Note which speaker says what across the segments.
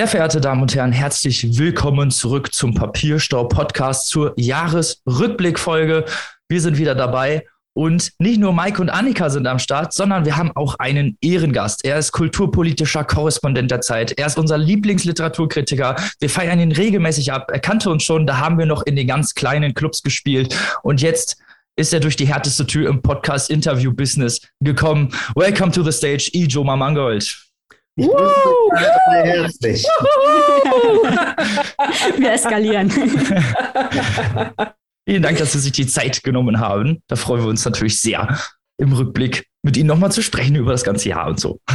Speaker 1: Sehr verehrte Damen und Herren, herzlich willkommen zurück zum Papierstau-Podcast zur Jahresrückblickfolge. Wir sind wieder dabei und nicht nur Mike und Annika sind am Start, sondern wir haben auch einen Ehrengast. Er ist kulturpolitischer Korrespondent der Zeit. Er ist unser Lieblingsliteraturkritiker. Wir feiern ihn regelmäßig ab. Er kannte uns schon, da haben wir noch in den ganz kleinen Clubs gespielt. Und jetzt ist er durch die härteste Tür im Podcast-Interview-Business gekommen. Welcome to the stage, Ijo Mamangold. Ich
Speaker 2: herzlich.
Speaker 3: Wir eskalieren.
Speaker 1: Vielen Dank, dass Sie sich die Zeit genommen haben. Da freuen wir uns natürlich sehr, im Rückblick mit Ihnen nochmal zu sprechen über das ganze Jahr und so.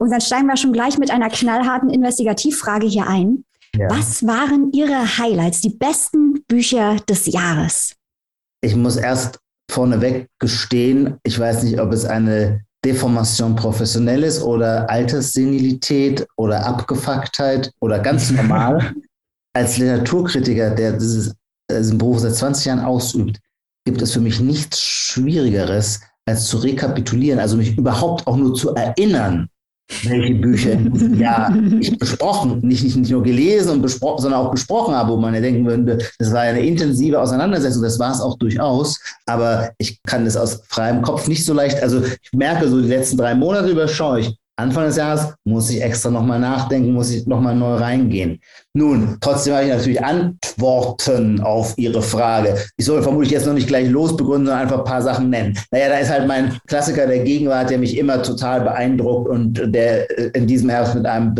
Speaker 3: Und dann steigen wir schon gleich mit einer knallharten Investigativfrage hier ein. Ja. Was waren Ihre Highlights, die besten Bücher des Jahres?
Speaker 2: Ich muss erst vorneweg gestehen, ich weiß nicht, ob es eine Deformation professionell ist oder Alterssenilität oder Abgefucktheit oder ganz normal. Als Literaturkritiker, der dieses, diesen Beruf seit 20 Jahren ausübt, gibt es für mich nichts Schwierigeres, als zu rekapitulieren, also mich überhaupt auch nur zu erinnern, welche Bücher? Diesem Jahr ich besprochen, nicht, nicht, nicht nur gelesen und besprochen, sondern auch besprochen habe, wo man ja denken würde, das war eine intensive Auseinandersetzung, das war es auch durchaus, aber ich kann es aus freiem Kopf nicht so leicht, also ich merke so die letzten drei Monate überschaue ich, Anfang des Jahres muss ich extra nochmal nachdenken, muss ich nochmal neu reingehen. Nun, trotzdem habe ich natürlich Antworten auf Ihre Frage. Ich soll vermutlich jetzt noch nicht gleich losbegründen, sondern einfach ein paar Sachen nennen. Naja, da ist halt mein Klassiker der Gegenwart, der mich immer total beeindruckt und der in diesem Herbst mit einem,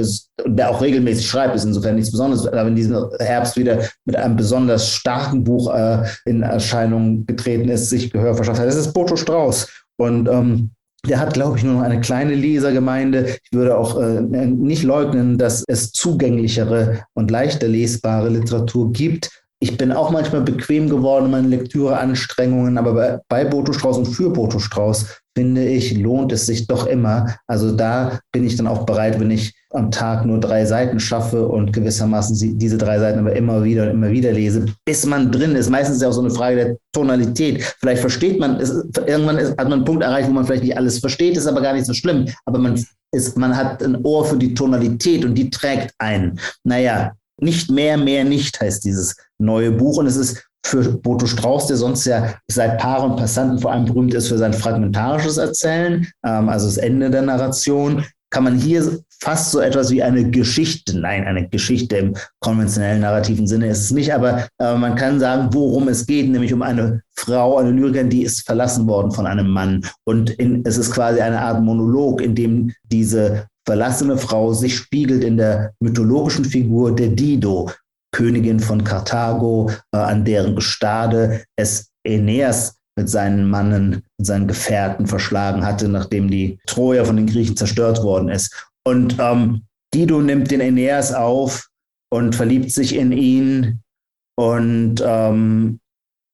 Speaker 2: der auch regelmäßig schreibt, ist insofern nichts Besonderes, aber in diesem Herbst wieder mit einem besonders starken Buch äh, in Erscheinung getreten ist, sich Gehör verschafft hat. Das ist Boto Strauß. Und ähm, der hat, glaube ich, nur noch eine kleine Lesergemeinde. Ich würde auch äh, nicht leugnen, dass es zugänglichere und leichter lesbare Literatur gibt. Ich bin auch manchmal bequem geworden in meinen Lektüreanstrengungen, aber bei, bei Boto Strauß und für Boto Strauß finde ich, lohnt es sich doch immer. Also da bin ich dann auch bereit, wenn ich am Tag nur drei Seiten schaffe und gewissermaßen diese drei Seiten aber immer wieder und immer wieder lese, bis man drin ist. Meistens ist es ja auch so eine Frage der Tonalität. Vielleicht versteht man, es, irgendwann ist, hat man einen Punkt erreicht, wo man vielleicht nicht alles versteht, ist aber gar nicht so schlimm. Aber man, ist, man hat ein Ohr für die Tonalität und die trägt ein. Naja, nicht mehr, mehr nicht heißt dieses neue Buch. Und es ist für Boto Strauß, der sonst ja seit Paaren und Passanten vor allem berühmt ist für sein fragmentarisches Erzählen, ähm, also das Ende der Narration, kann man hier fast so etwas wie eine Geschichte, nein, eine Geschichte im konventionellen narrativen Sinne ist es nicht, aber äh, man kann sagen, worum es geht, nämlich um eine Frau, eine Lyrikerin, die ist verlassen worden von einem Mann. Und in, es ist quasi eine Art Monolog, in dem diese verlassene Frau sich spiegelt in der mythologischen Figur der Dido, Königin von Karthago, äh, an deren Gestade es Aeneas mit seinen Mannen, mit seinen Gefährten verschlagen hatte, nachdem die Troja von den Griechen zerstört worden ist. Und ähm, Dido nimmt den Aeneas auf und verliebt sich in ihn. Und ähm,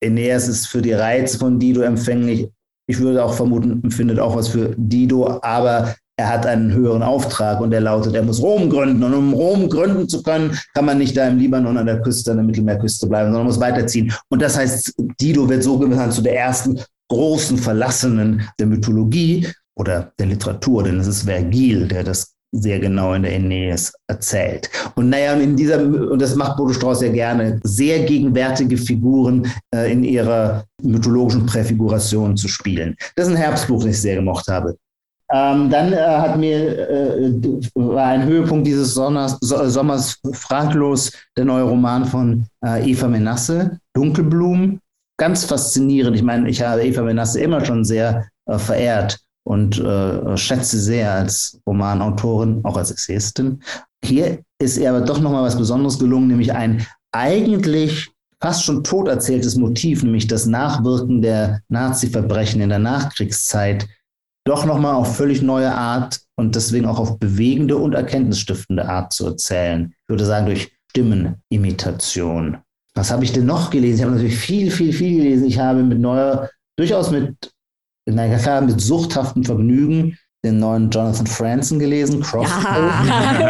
Speaker 2: Aeneas ist für die Reize von Dido empfänglich. Ich würde auch vermuten, empfindet auch was für Dido, aber er hat einen höheren Auftrag und der lautet, er muss Rom gründen. Und um Rom gründen zu können, kann man nicht da im Libanon an der Küste, an der Mittelmeerküste bleiben, sondern muss weiterziehen. Und das heißt, Dido wird so genannt zu der ersten großen Verlassenen der Mythologie oder der Literatur, denn es ist Vergil, der das sehr genau in der Aeneas erzählt. Und naja, in dieser, und das macht Bodo Strauß sehr gerne, sehr gegenwärtige Figuren äh, in ihrer mythologischen Präfiguration zu spielen. Das ist ein Herbstbuch, das ich sehr gemocht habe. Ähm, dann äh, hat mir äh, war ein Höhepunkt dieses Sommers, Sommers fraglos der neue Roman von äh, Eva Menasse, Dunkelblumen. Ganz faszinierend. Ich meine, ich habe Eva Menasse immer schon sehr äh, verehrt und äh, schätze sehr als Romanautorin, auch als Essayistin. Hier ist ihr aber doch nochmal was Besonderes gelungen, nämlich ein eigentlich fast schon tot erzähltes Motiv, nämlich das Nachwirken der Nazi-Verbrechen in der Nachkriegszeit doch nochmal auf völlig neue Art und deswegen auch auf bewegende und erkenntnisstiftende Art zu erzählen. Ich würde sagen, durch Stimmenimitation. Was habe ich denn noch gelesen? Ich habe natürlich viel, viel, viel gelesen. Ich habe mit neuer, durchaus mit, naja, klar, mit suchthaftem Vergnügen den neuen Jonathan Franzen gelesen, Crossroads.
Speaker 1: Ja.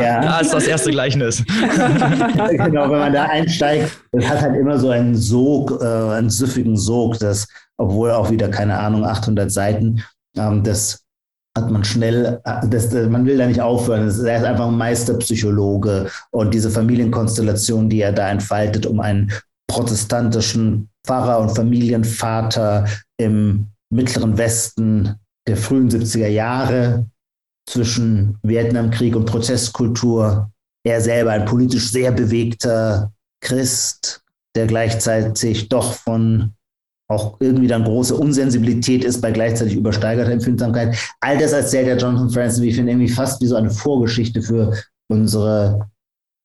Speaker 1: ja. ja, ist das erste Gleichnis.
Speaker 2: genau, wenn man da einsteigt, das hat halt immer so einen Sog, äh, einen süffigen Sog, das obwohl auch wieder, keine Ahnung, 800 Seiten, ähm, das hat man schnell, das, man will da nicht aufhören. Er ist einfach ein Meisterpsychologe und diese Familienkonstellation, die er da entfaltet, um einen protestantischen Pfarrer und Familienvater im mittleren Westen der frühen 70er Jahre zwischen Vietnamkrieg und Protestkultur. Er selber ein politisch sehr bewegter Christ, der gleichzeitig doch von auch irgendwie dann große Unsensibilität ist bei gleichzeitig übersteigerter Empfindsamkeit. All das erzählt der Jonathan Franzen, wie ich finde, irgendwie fast wie so eine Vorgeschichte für unsere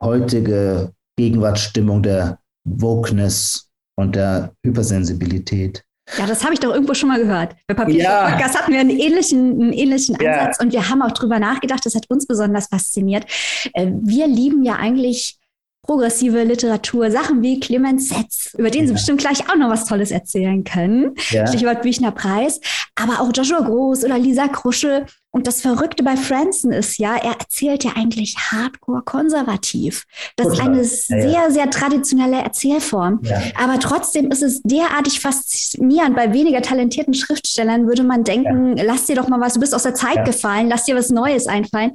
Speaker 2: heutige Gegenwartsstimmung der Wokeness und der Hypersensibilität.
Speaker 3: Ja, das habe ich doch irgendwo schon mal gehört. Bei Papier ja. Podcast hatten wir einen ähnlichen, einen ähnlichen Ansatz ja. und wir haben auch drüber nachgedacht. Das hat uns besonders fasziniert. Äh, wir lieben ja eigentlich progressive Literatur, Sachen wie Clemens Setz, über den ja. Sie bestimmt gleich auch noch was Tolles erzählen können. Ja. Stichwort Büchner Preis. Aber auch Joshua Groß oder Lisa Krusche und das Verrückte bei Franson ist ja, er erzählt ja eigentlich hardcore konservativ. Das ist eine sehr, ja, sehr traditionelle Erzählform. Ja. Aber trotzdem ist es derartig faszinierend. Bei weniger talentierten Schriftstellern würde man denken, ja. lass dir doch mal was, du bist aus der Zeit gefallen, lass dir was Neues einfallen.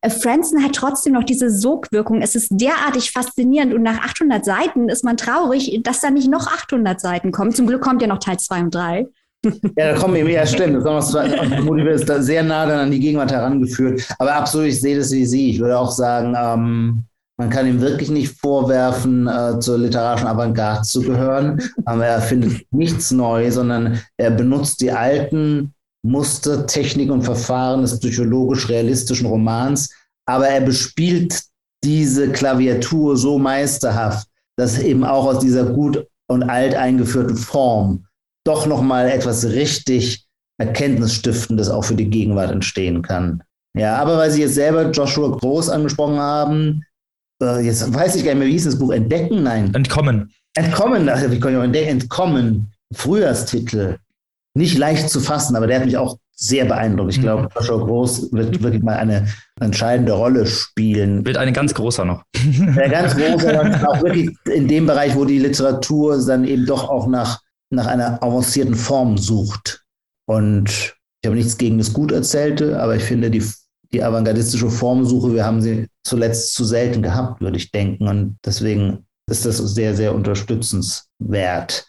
Speaker 3: Äh, Franson hat trotzdem noch diese Sogwirkung. Es ist derartig faszinierend und nach 800 Seiten ist man traurig, dass da nicht noch 800 Seiten kommen. Zum Glück kommt ja noch Teil 2 und 3.
Speaker 2: Ja, da kommen eben, ja, stimmt. Das ist da sehr nah dann an die Gegenwart herangeführt. Aber absolut, ich sehe das wie Sie. Ich würde auch sagen, ähm, man kann ihm wirklich nicht vorwerfen, äh, zur literarischen Avantgarde zu gehören. Aber er findet nichts neu, sondern er benutzt die alten Muster, Technik und Verfahren des psychologisch-realistischen Romans. Aber er bespielt diese Klaviatur so meisterhaft, dass eben auch aus dieser gut und alt eingeführten Form doch nochmal etwas richtig Erkenntnisstiftendes auch für die Gegenwart entstehen kann. Ja, aber weil Sie jetzt selber Joshua Groß angesprochen haben, äh, jetzt weiß ich gar nicht mehr, wie hieß das Buch? Entdecken? Nein.
Speaker 1: Entkommen.
Speaker 2: Entkommen, also wie kann ich auch entdecken? Entkommen. Frühjahrstitel. Nicht leicht zu fassen, aber der hat mich auch sehr beeindruckt. Ich glaube, mhm. Joshua Groß wird wirklich mal eine entscheidende Rolle spielen.
Speaker 1: Wird eine ganz großer noch.
Speaker 2: Ja, ganz großer, auch wirklich in dem Bereich, wo die Literatur dann eben doch auch nach nach einer avancierten Form sucht. Und ich habe nichts gegen das Guterzählte, aber ich finde die, die avantgardistische Formsuche, wir haben sie zuletzt zu selten gehabt, würde ich denken. Und deswegen ist das sehr, sehr unterstützenswert.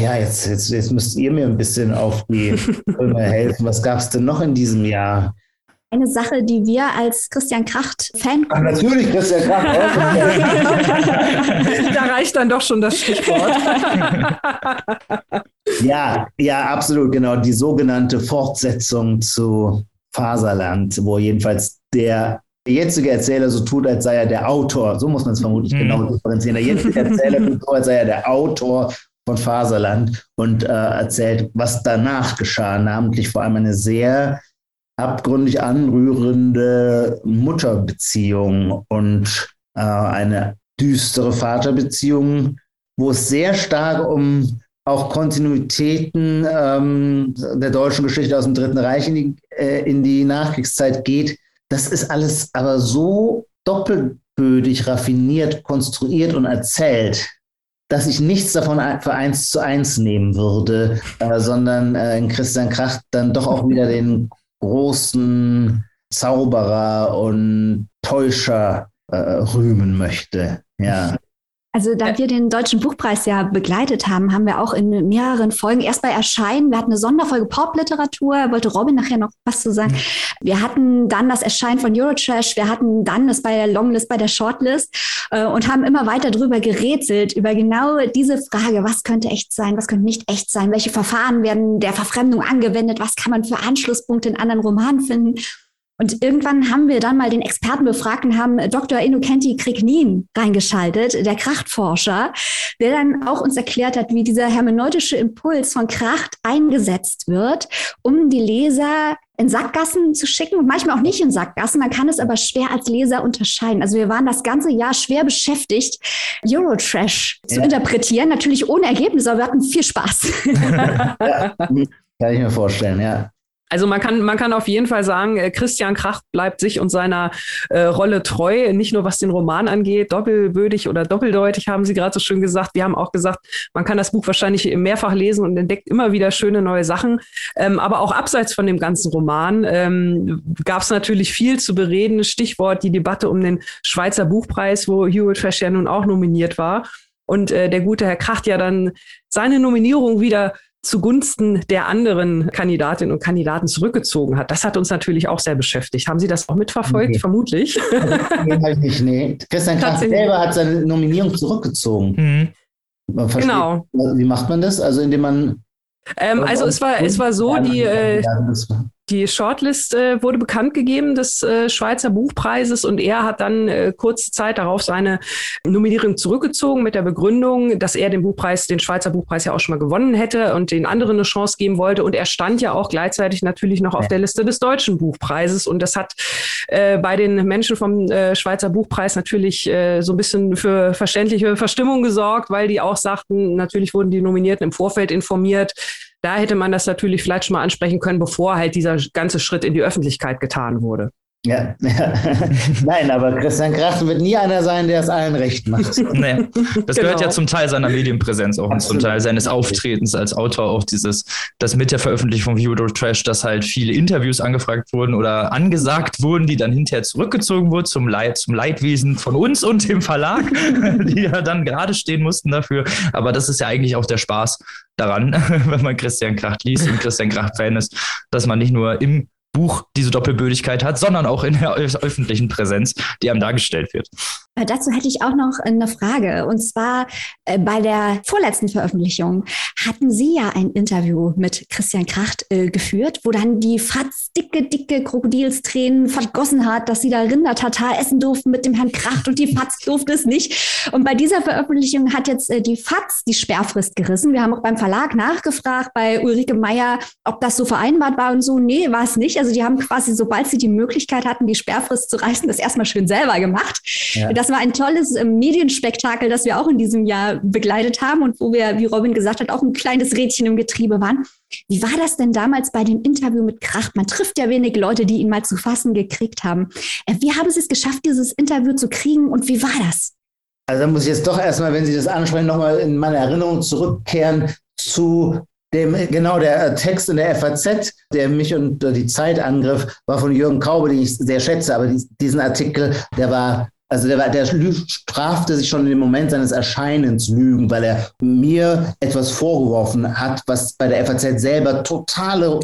Speaker 2: Ja, jetzt, jetzt, jetzt müsst ihr mir ein bisschen auf die Filme helfen. Was gab es denn noch in diesem Jahr?
Speaker 3: Eine Sache, die wir als Christian Kracht-Fan.
Speaker 2: Ach, natürlich, Christian Kracht.
Speaker 4: da reicht dann doch schon das Stichwort.
Speaker 2: ja, ja, absolut, genau. Die sogenannte Fortsetzung zu Faserland, wo jedenfalls der jetzige Erzähler so tut, als sei er der Autor. So muss man es vermutlich hm. genau differenzieren. Der jetzige Erzähler tut so, als sei er der Autor von Faserland und äh, erzählt, was danach geschah, namentlich vor allem eine sehr abgründig anrührende Mutterbeziehung und äh, eine düstere Vaterbeziehung, wo es sehr stark um auch Kontinuitäten ähm, der deutschen Geschichte aus dem Dritten Reich in die, äh, in die Nachkriegszeit geht. Das ist alles aber so doppelbödig, raffiniert, konstruiert und erzählt, dass ich nichts davon für eins zu eins nehmen würde, äh, sondern äh, in Christian Kracht dann doch auch wieder den großen Zauberer und Täuscher äh, rühmen möchte. Ja.
Speaker 3: Also da wir den Deutschen Buchpreis ja begleitet haben, haben wir auch in mehreren Folgen, erst bei Erscheinen, wir hatten eine Sonderfolge Popliteratur, wollte Robin nachher noch was zu sagen. Wir hatten dann das Erscheinen von Eurotrash, wir hatten dann das bei der Longlist, bei der Shortlist äh, und haben immer weiter drüber gerätselt, über genau diese Frage, was könnte echt sein, was könnte nicht echt sein, welche Verfahren werden der Verfremdung angewendet, was kann man für Anschlusspunkte in anderen Romanen finden. Und irgendwann haben wir dann mal den Experten befragt und haben Dr. Innocenti Krignin reingeschaltet, der Krachtforscher, der dann auch uns erklärt hat, wie dieser hermeneutische Impuls von Kracht eingesetzt wird, um die Leser in Sackgassen zu schicken und manchmal auch nicht in Sackgassen. Man kann es aber schwer als Leser unterscheiden. Also wir waren das ganze Jahr schwer beschäftigt, Eurotrash ja. zu interpretieren. Natürlich ohne Ergebnis, aber wir hatten viel Spaß.
Speaker 2: kann ich mir vorstellen, ja.
Speaker 4: Also man kann, man kann auf jeden Fall sagen, äh, Christian Kracht bleibt sich und seiner äh, Rolle treu, nicht nur was den Roman angeht, doppelbödig oder doppeldeutig, haben Sie gerade so schön gesagt. Wir haben auch gesagt, man kann das Buch wahrscheinlich mehrfach lesen und entdeckt immer wieder schöne neue Sachen. Ähm, aber auch abseits von dem ganzen Roman ähm, gab es natürlich viel zu bereden. Stichwort die Debatte um den Schweizer Buchpreis, wo Hewitt Trash ja nun auch nominiert war. Und äh, der gute Herr Kracht ja dann seine Nominierung wieder zugunsten der anderen Kandidatinnen und Kandidaten zurückgezogen hat. Das hat uns natürlich auch sehr beschäftigt. Haben Sie das auch mitverfolgt? Nee. Vermutlich.
Speaker 2: Nee, halt nicht, nee. Christian Kraft selber hat seine Nominierung zurückgezogen. Mhm. Genau. Wie macht man das? Also indem man
Speaker 4: ähm, also es war, es war so, die, äh, die Shortlist äh, wurde bekannt gegeben des äh, Schweizer Buchpreises und er hat dann äh, kurze Zeit darauf seine Nominierung zurückgezogen mit der Begründung, dass er den Buchpreis, den Schweizer Buchpreis ja auch schon mal gewonnen hätte und den anderen eine Chance geben wollte. Und er stand ja auch gleichzeitig natürlich noch auf der Liste des deutschen Buchpreises. Und das hat äh, bei den Menschen vom äh, Schweizer Buchpreis natürlich äh, so ein bisschen für verständliche Verstimmung gesorgt, weil die auch sagten, natürlich wurden die Nominierten im Vorfeld informiert da hätte man das natürlich vielleicht schon mal ansprechen können, bevor halt dieser ganze Schritt in die Öffentlichkeit getan wurde.
Speaker 2: Ja, nein, aber Christian Kracht wird nie einer sein, der es allen recht macht.
Speaker 1: Nee. Das genau. gehört ja zum Teil seiner Medienpräsenz auch und zum Teil seines Auftretens als Autor auch dieses, das mit der Veröffentlichung von Viewer Trash, dass halt viele Interviews angefragt wurden oder angesagt wurden, die dann hinterher zurückgezogen wurden zum Leid, zum Leidwesen von uns und dem Verlag, die ja dann gerade stehen mussten dafür. Aber das ist ja eigentlich auch der Spaß daran, wenn man Christian Kracht liest und Christian Kracht-Fan ist, dass man nicht nur im Buch diese Doppelbödigkeit hat, sondern auch in der öffentlichen Präsenz, die einem dargestellt wird.
Speaker 3: Äh, dazu hätte ich auch noch eine Frage. Und zwar äh, bei der vorletzten Veröffentlichung hatten Sie ja ein Interview mit Christian Kracht äh, geführt, wo dann die Fatz dicke, dicke Krokodilstränen vergossen hat, dass Sie da Rindertatar essen durften mit dem Herrn Kracht und die Fatz durfte es nicht. Und bei dieser Veröffentlichung hat jetzt äh, die Fatz die Sperrfrist gerissen. Wir haben auch beim Verlag nachgefragt bei Ulrike Meyer, ob das so vereinbart war und so. Nee, war es nicht. Also die haben quasi, sobald sie die Möglichkeit hatten, die Sperrfrist zu reißen, das erstmal schön selber gemacht. Ja. Das war ein tolles äh, Medienspektakel, das wir auch in diesem Jahr begleitet haben und wo wir, wie Robin gesagt hat, auch ein kleines Rädchen im Getriebe waren. Wie war das denn damals bei dem Interview mit Kracht? Man trifft ja wenig Leute, die ihn mal zu fassen gekriegt haben. Äh, wie haben Sie es geschafft, dieses Interview zu kriegen und wie war das?
Speaker 2: Also da muss ich jetzt doch erstmal, wenn Sie das ansprechen, nochmal in meine Erinnerung zurückkehren zu dem, genau, der Text in der FAZ, der mich und die Zeit angriff, war von Jürgen Kaube, den ich sehr schätze, aber diesen Artikel, der war also der, der strafte sich schon in dem Moment seines Erscheinens Lügen, weil er mir etwas vorgeworfen hat, was bei der FAZ selber totale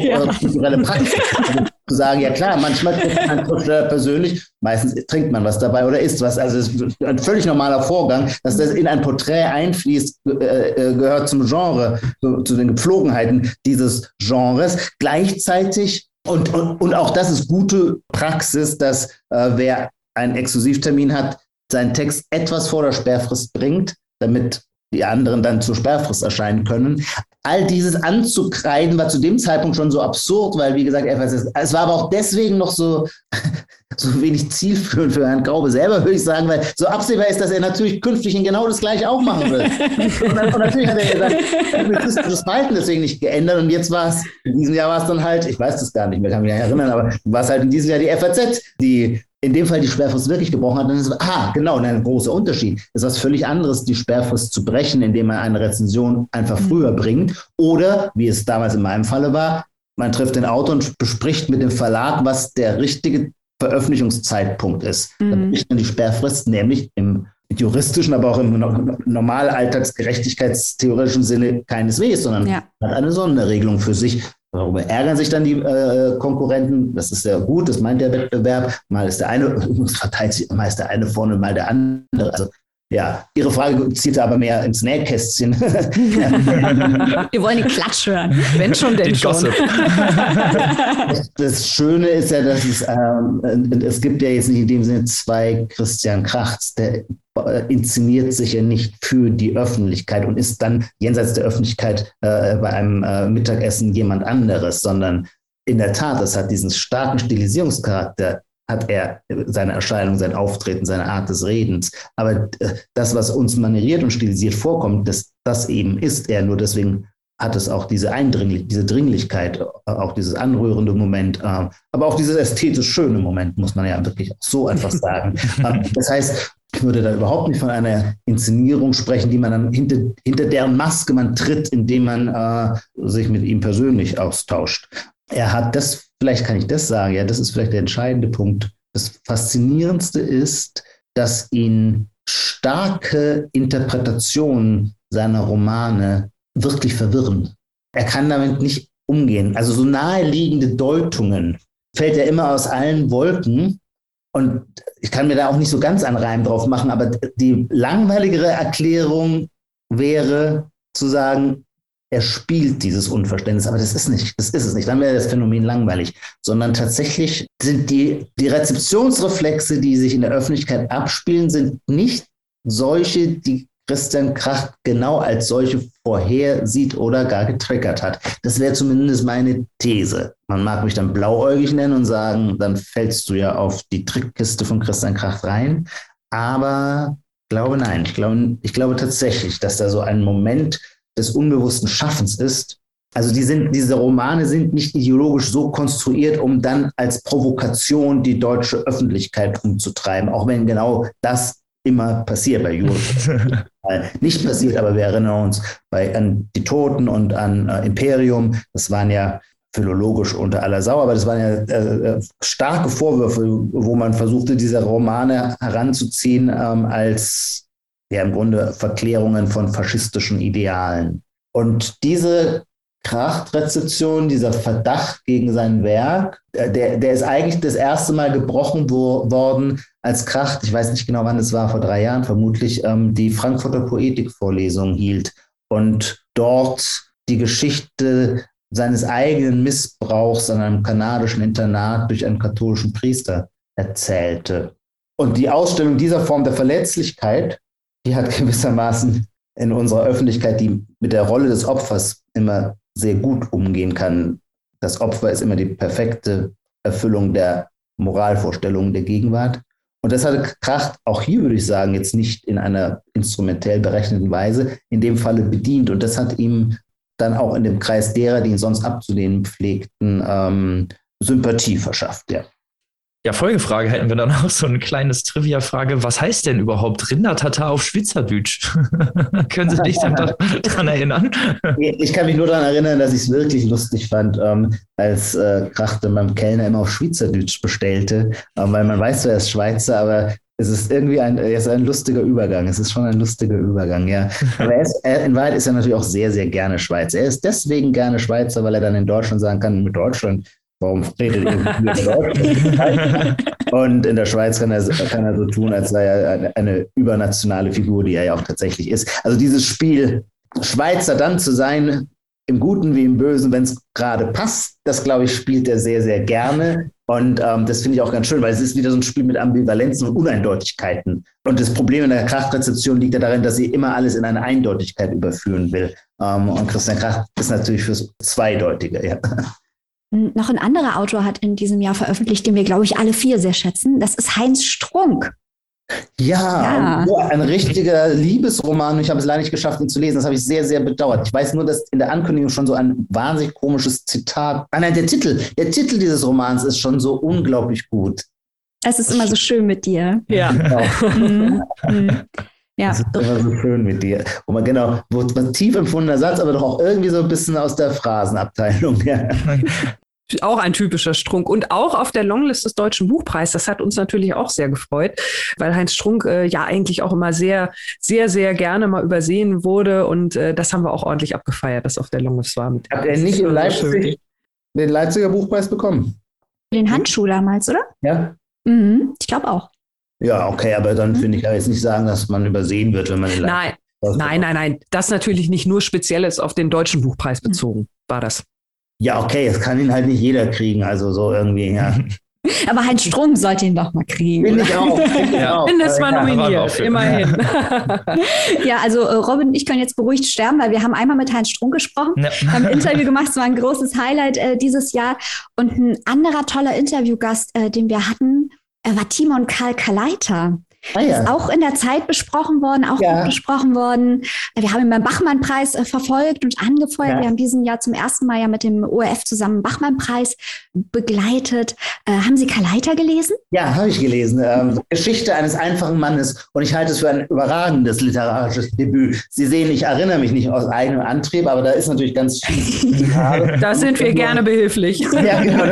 Speaker 2: ja. kulturelle Praxis ist. zu sagen, ja klar, manchmal trifft man persönlich, meistens trinkt man was dabei oder isst was. Also es ist ein völlig normaler Vorgang, dass das in ein Porträt einfließt, äh, äh, gehört zum Genre, zu, zu den Gepflogenheiten dieses Genres. Gleichzeitig und, und, und auch das ist gute Praxis, dass äh, wer einen Exklusivtermin hat, seinen Text etwas vor der Sperrfrist bringt, damit die anderen dann zur Sperrfrist erscheinen können. All dieses anzukreiden war zu dem Zeitpunkt schon so absurd, weil, wie gesagt, es war aber auch deswegen noch so, so wenig zielführend für Herrn Graube selber, würde ich sagen, weil so absehbar ist, dass er natürlich künftig in genau das Gleiche auch machen will. und, und, natürlich hat er gesagt, das Verhalten deswegen nicht geändert und jetzt war es, in diesem Jahr war es dann halt, ich weiß das gar nicht mehr, kann mich nicht erinnern, aber war es halt in diesem Jahr die FAZ, die in dem Fall die Sperrfrist wirklich gebrochen hat, dann ist es, ah, genau, ein großer Unterschied. Es ist was völlig anderes, die Sperrfrist zu brechen, indem man eine Rezension einfach mhm. früher bringt. Oder, wie es damals in meinem Falle war, man trifft den Autor und bespricht mit dem Verlag, was der richtige Veröffentlichungszeitpunkt ist. Mhm. Dann bricht man die Sperrfrist, nämlich im juristischen, aber auch im normal alltagsgerechtigkeitstheoretischen Sinne keineswegs, sondern ja. hat eine Sonderregelung für sich, Darüber ärgern sich dann die äh, Konkurrenten. Das ist sehr gut, das meint der Wettbewerb. Mal ist der eine, verteilt sich, mal ist der eine vorne, mal der andere. Also ja, Ihre Frage zieht aber mehr ins Nähkästchen.
Speaker 3: Wir wollen den Klatsch hören, wenn schon denn den schon.
Speaker 2: das Schöne ist ja, dass es, ähm, es gibt ja jetzt nicht in dem Sinne zwei Christian Krachts. Der inszeniert sich ja nicht für die Öffentlichkeit und ist dann jenseits der Öffentlichkeit äh, bei einem äh, Mittagessen jemand anderes, sondern in der Tat, es hat diesen starken Stilisierungscharakter hat er seine Erscheinung, sein Auftreten, seine Art des Redens. Aber äh, das, was uns manieriert und stilisiert vorkommt, das, das eben ist er. Nur deswegen hat es auch diese Eindringlich, diese Dringlichkeit, auch dieses anrührende Moment, äh, aber auch dieses ästhetisch schöne Moment, muss man ja wirklich so einfach sagen. Das heißt, ich würde da überhaupt nicht von einer Inszenierung sprechen, die man dann hinter, hinter deren Maske man tritt, indem man äh, sich mit ihm persönlich austauscht. Er hat das, vielleicht kann ich das sagen, ja, das ist vielleicht der entscheidende Punkt. Das Faszinierendste ist, dass ihn starke Interpretationen seiner Romane wirklich verwirren. Er kann damit nicht umgehen. Also so naheliegende Deutungen fällt er immer aus allen Wolken. Und ich kann mir da auch nicht so ganz einen Reim drauf machen, aber die langweiligere Erklärung wäre zu sagen, er spielt dieses Unverständnis, aber das ist nicht, das ist es nicht. Dann wäre das Phänomen langweilig, sondern tatsächlich sind die, die Rezeptionsreflexe, die sich in der Öffentlichkeit abspielen, sind nicht solche, die Christian Kracht genau als solche vorhersieht oder gar getriggert hat. Das wäre zumindest meine These. Man mag mich dann blauäugig nennen und sagen, dann fällst du ja auf die Trickkiste von Christian Kracht rein. Aber glaube nein. Ich glaube, ich glaube tatsächlich, dass da so ein Moment des unbewussten Schaffens ist. Also die sind, diese Romane sind nicht ideologisch so konstruiert, um dann als Provokation die deutsche Öffentlichkeit umzutreiben, auch wenn genau das immer passiert bei Juden. nicht passiert, aber wir erinnern uns bei, an die Toten und an äh, Imperium. Das waren ja philologisch unter aller Sau, aber das waren ja äh, äh, starke Vorwürfe, wo man versuchte, diese Romane heranzuziehen ähm, als ja im Grunde Verklärungen von faschistischen Idealen. Und diese Krachtrezeption, dieser Verdacht gegen sein Werk, äh, der, der ist eigentlich das erste Mal gebrochen wo, worden, als Kracht, ich weiß nicht genau wann es war, vor drei Jahren vermutlich, ähm, die Frankfurter Poetikvorlesung hielt und dort die Geschichte seines eigenen Missbrauchs an einem kanadischen Internat durch einen katholischen Priester erzählte. Und die Ausstellung dieser Form der Verletzlichkeit, die hat gewissermaßen in unserer Öffentlichkeit, die mit der Rolle des Opfers immer sehr gut umgehen kann. Das Opfer ist immer die perfekte Erfüllung der Moralvorstellungen der Gegenwart. Und das hat Kracht auch hier, würde ich sagen, jetzt nicht in einer instrumentell berechneten Weise in dem Falle bedient. Und das hat ihm dann auch in dem Kreis derer, die ihn sonst abzulehnen pflegten, ähm, Sympathie verschafft. Ja.
Speaker 1: Ja, Folgefrage hätten wir dann auch so ein kleines Trivia-Frage. Was heißt denn überhaupt Rindertata auf Schweizerdeutsch? Können Sie sich daran erinnern?
Speaker 2: Ich kann mich nur daran erinnern, dass ich es wirklich lustig fand, ähm, als äh, Krachte beim Kellner immer auf Schweizerdeutsch bestellte, ähm, weil man weiß, er ist Schweizer, aber es ist irgendwie ein, er ist ein lustiger Übergang. Es ist schon ein lustiger Übergang, ja. Aber er ist, er, in Wahrheit ist er natürlich auch sehr, sehr gerne Schweizer. Er ist deswegen gerne Schweizer, weil er dann in Deutschland sagen kann, mit Deutschland Warum redet ihr? Und in der Schweiz kann er, kann er so tun, als sei er eine, eine übernationale Figur, die er ja auch tatsächlich ist. Also dieses Spiel, Schweizer dann zu sein, im Guten wie im Bösen, wenn es gerade passt, das glaube ich, spielt er sehr, sehr gerne. Und ähm, das finde ich auch ganz schön, weil es ist wieder so ein Spiel mit Ambivalenzen und Uneindeutigkeiten. Und das Problem in der Krachtrezeption liegt ja darin, dass sie immer alles in eine Eindeutigkeit überführen will. Ähm, und Christian Kracht ist natürlich fürs Zweideutige, ja.
Speaker 3: Noch ein anderer Autor hat in diesem Jahr veröffentlicht, den wir, glaube ich, alle vier sehr schätzen. Das ist Heinz Strunk.
Speaker 2: Ja, ja. ein richtiger Liebesroman. Ich habe es leider nicht geschafft, ihn zu lesen. Das habe ich sehr, sehr bedauert. Ich weiß nur, dass in der Ankündigung schon so ein wahnsinnig komisches Zitat. Ah, nein, der Titel. Der Titel dieses Romans ist schon so unglaublich gut.
Speaker 3: Es ist immer so schön mit dir.
Speaker 4: Ja. Genau.
Speaker 3: Mhm. Mhm. Ja.
Speaker 2: Das ist immer so schön mit dir. Wo man genau, wo man tief empfundener Satz, aber doch auch irgendwie so ein bisschen aus der Phrasenabteilung. Ja.
Speaker 4: Auch ein typischer Strunk. Und auch auf der Longlist des Deutschen Buchpreises. Das hat uns natürlich auch sehr gefreut, weil Heinz Strunk äh, ja eigentlich auch immer sehr, sehr, sehr gerne mal übersehen wurde. Und äh, das haben wir auch ordentlich abgefeiert, dass auf der Longlist war.
Speaker 2: Hat er nicht in Leipzig den Leipziger Buchpreis bekommen?
Speaker 3: Den Handschuh damals, oder?
Speaker 2: Ja.
Speaker 3: Mhm, ich glaube auch.
Speaker 2: Ja, okay, aber dann mhm. finde ich ja jetzt nicht sagen, dass man übersehen wird, wenn man
Speaker 4: den Nein. Nein, nein, nein. Das natürlich nicht nur Spezielles auf den deutschen Buchpreis mhm. bezogen, war das.
Speaker 2: Ja, okay, es kann ihn halt nicht jeder kriegen, also so irgendwie, ja.
Speaker 3: Aber Heinz Strunk sollte ihn doch mal kriegen.
Speaker 2: Bin ich auch. Bin
Speaker 4: ich auch. Mindestens mal nominiert, immerhin.
Speaker 3: ja, also äh, Robin und ich können jetzt beruhigt sterben, weil wir haben einmal mit Heinz Strunk gesprochen, ja. haben ein Interview gemacht, es war ein großes Highlight äh, dieses Jahr. Und ein anderer toller Interviewgast, äh, den wir hatten, war Timon Karl Kaleiter. Ah, ja. Ist auch in der Zeit besprochen worden, auch ja. gut besprochen worden. Wir haben ihn beim Bachmann-Preis äh, verfolgt und angefeuert. Ja. Wir haben diesen Jahr zum ersten Mal ja mit dem ORF zusammen Bachmann-Preis begleitet. Äh, haben Sie Kaleiter gelesen?
Speaker 2: Ja, habe ich gelesen. Ähm, Geschichte eines einfachen Mannes. Und ich halte es für ein überragendes literarisches Debüt. Sie sehen, ich erinnere mich nicht aus eigenem Antrieb, aber da ist natürlich ganz viel.
Speaker 4: da sind wir gerne behilflich. Ja, genau.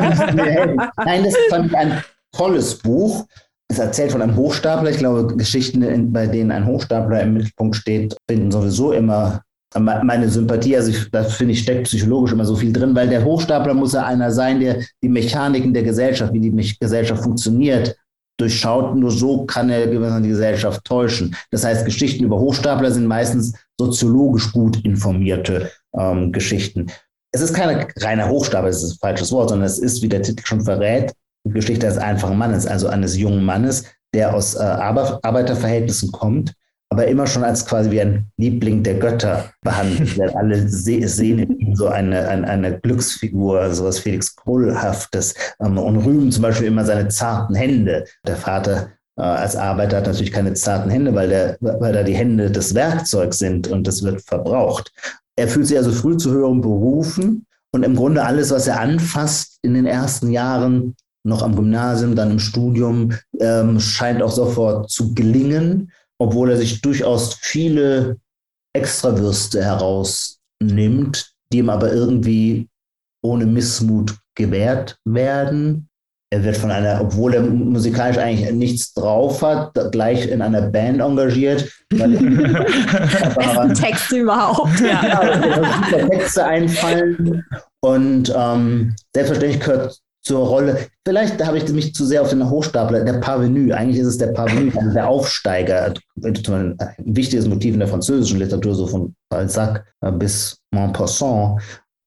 Speaker 2: Nein, das fand ich ein tolles Buch. Es erzählt von einem Hochstapler. Ich glaube, Geschichten, bei denen ein Hochstapler im Mittelpunkt steht, finden sowieso immer meine Sympathie. Also ich, da finde ich, steckt psychologisch immer so viel drin, weil der Hochstapler muss ja einer sein, der die Mechaniken der Gesellschaft, wie die Gesellschaft funktioniert, durchschaut. Nur so kann er die Gesellschaft täuschen. Das heißt, Geschichten über Hochstapler sind meistens soziologisch gut informierte ähm, Geschichten. Es ist keine reine Hochstapler, das ist ein falsches Wort, sondern es ist, wie der Titel schon verrät, Geschichte eines einfachen Mannes, also eines jungen Mannes, der aus äh, Arbeiterverhältnissen kommt, aber immer schon als quasi wie ein Liebling der Götter behandelt wird. Alle se sehen in ihm so eine, eine, eine Glücksfigur, sowas Felix Krullhaftes ähm, und rühmen zum Beispiel immer seine zarten Hände. Der Vater äh, als Arbeiter hat natürlich keine zarten Hände, weil, der, weil da die Hände des Werkzeugs sind und das wird verbraucht. Er fühlt sich also früh zu höheren Berufen und im Grunde alles, was er anfasst in den ersten Jahren, noch am Gymnasium, dann im Studium, ähm, scheint auch sofort zu gelingen, obwohl er sich durchaus viele Extrawürste herausnimmt, die ihm aber irgendwie ohne Missmut gewährt werden. Er wird von einer, obwohl er musikalisch eigentlich nichts drauf hat, gleich in einer Band engagiert.
Speaker 3: Besten Texte überhaupt. Ja,
Speaker 2: ja Texte einfallen. Und ähm, selbstverständlich gehört zur Rolle. Vielleicht habe ich mich zu sehr auf den Hochstapler, der Parvenu. Eigentlich ist es der Parvenu, also der Aufsteiger. Ein wichtiges Motiv in der französischen Literatur, so von Balzac bis Montpassant.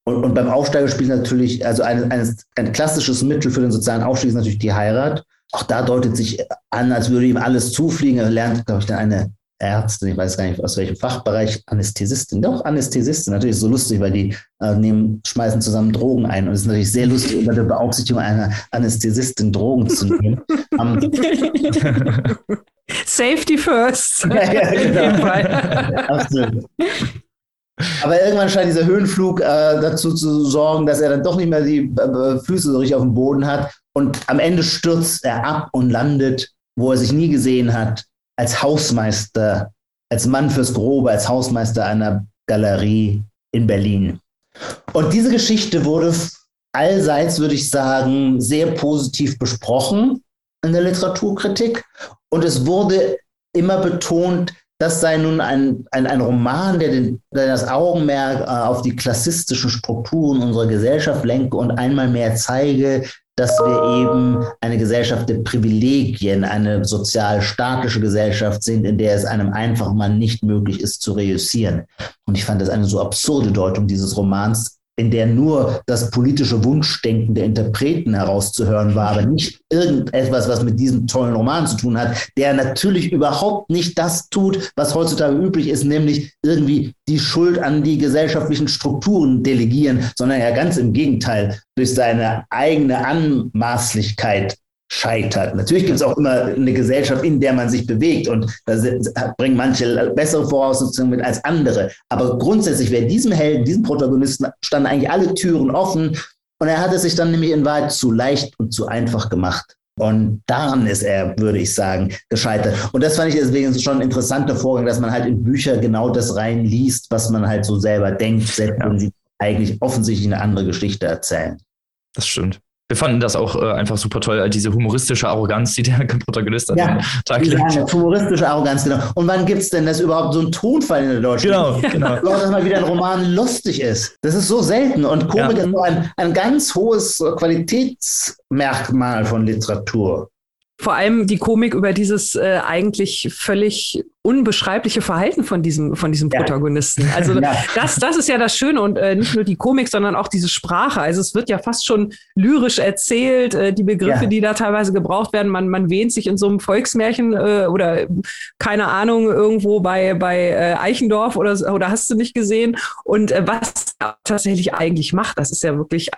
Speaker 2: Und, und beim Aufsteiger spielt natürlich, also ein, ein, ein klassisches Mittel für den sozialen Aufstieg ist natürlich die Heirat. Auch da deutet sich an, als würde ihm alles zufliegen. Er lernt, glaube ich, dann eine Ärztin, ich weiß gar nicht aus welchem Fachbereich, Anästhesistin, doch Anästhesistin, natürlich so lustig, weil die äh, nehmen, schmeißen zusammen Drogen ein und es ist natürlich sehr lustig, unter der Beaufsichtigung einer Anästhesistin Drogen zu nehmen. um,
Speaker 4: Safety first.
Speaker 2: ja, ja, genau. Absolut. Aber irgendwann scheint dieser Höhenflug äh, dazu zu sorgen, dass er dann doch nicht mehr die äh, Füße so richtig auf dem Boden hat und am Ende stürzt er ab und landet, wo er sich nie gesehen hat, als Hausmeister, als Mann fürs Grobe, als Hausmeister einer Galerie in Berlin. Und diese Geschichte wurde allseits, würde ich sagen, sehr positiv besprochen in der Literaturkritik. Und es wurde immer betont, das sei nun ein, ein, ein Roman, der, den, der das Augenmerk äh, auf die klassistischen Strukturen unserer Gesellschaft lenke und einmal mehr zeige, dass wir eben eine Gesellschaft der Privilegien, eine sozial-staatliche Gesellschaft sind, in der es einem einfachen Mann nicht möglich ist zu reüssieren. Und ich fand das eine so absurde Deutung dieses Romans, in der nur das politische Wunschdenken der Interpreten herauszuhören war, aber nicht irgendetwas, was mit diesem tollen Roman zu tun hat, der natürlich überhaupt nicht das tut, was heutzutage üblich ist, nämlich irgendwie die Schuld an die gesellschaftlichen Strukturen delegieren, sondern ja ganz im Gegenteil, durch seine eigene Anmaßlichkeit scheitert. Natürlich gibt es auch immer eine Gesellschaft, in der man sich bewegt und da bringen manche bessere Voraussetzungen mit als andere. Aber grundsätzlich wäre diesem Helden, diesem Protagonisten standen eigentlich alle Türen offen und er hat es sich dann nämlich in Wahrheit zu leicht und zu einfach gemacht. Und daran ist er, würde ich sagen, gescheitert. Und das fand ich deswegen schon ein interessanter Vorgang, dass man halt in Bücher genau das reinliest, was man halt so selber denkt, selbst wenn sie eigentlich offensichtlich eine andere Geschichte erzählen.
Speaker 1: Das stimmt wir fanden das auch äh, einfach super toll, diese humoristische Arroganz, die der Protagonist
Speaker 2: hat. Ja, Tag legt. Ja, humoristische Arroganz, genau. Und wann gibt es denn das überhaupt so ein Tonfall in der deutschen
Speaker 1: Genau, genau.
Speaker 2: dass mal wieder ein Roman lustig ist. Das ist so selten. Und Komik ja. ist so ein, ein ganz hohes Qualitätsmerkmal von Literatur.
Speaker 4: Vor allem die Komik über dieses äh, eigentlich völlig unbeschreibliche Verhalten von diesem, von diesem ja. Protagonisten. Also ja. das, das ist ja das Schöne und äh, nicht nur die Komik, sondern auch diese Sprache. Also es wird ja fast schon lyrisch erzählt, äh, die Begriffe, ja. die da teilweise gebraucht werden. Man, man wähnt sich in so einem Volksmärchen äh, oder keine Ahnung irgendwo bei, bei äh, Eichendorf oder, oder hast du nicht gesehen. Und äh, was er tatsächlich eigentlich macht, das ist ja wirklich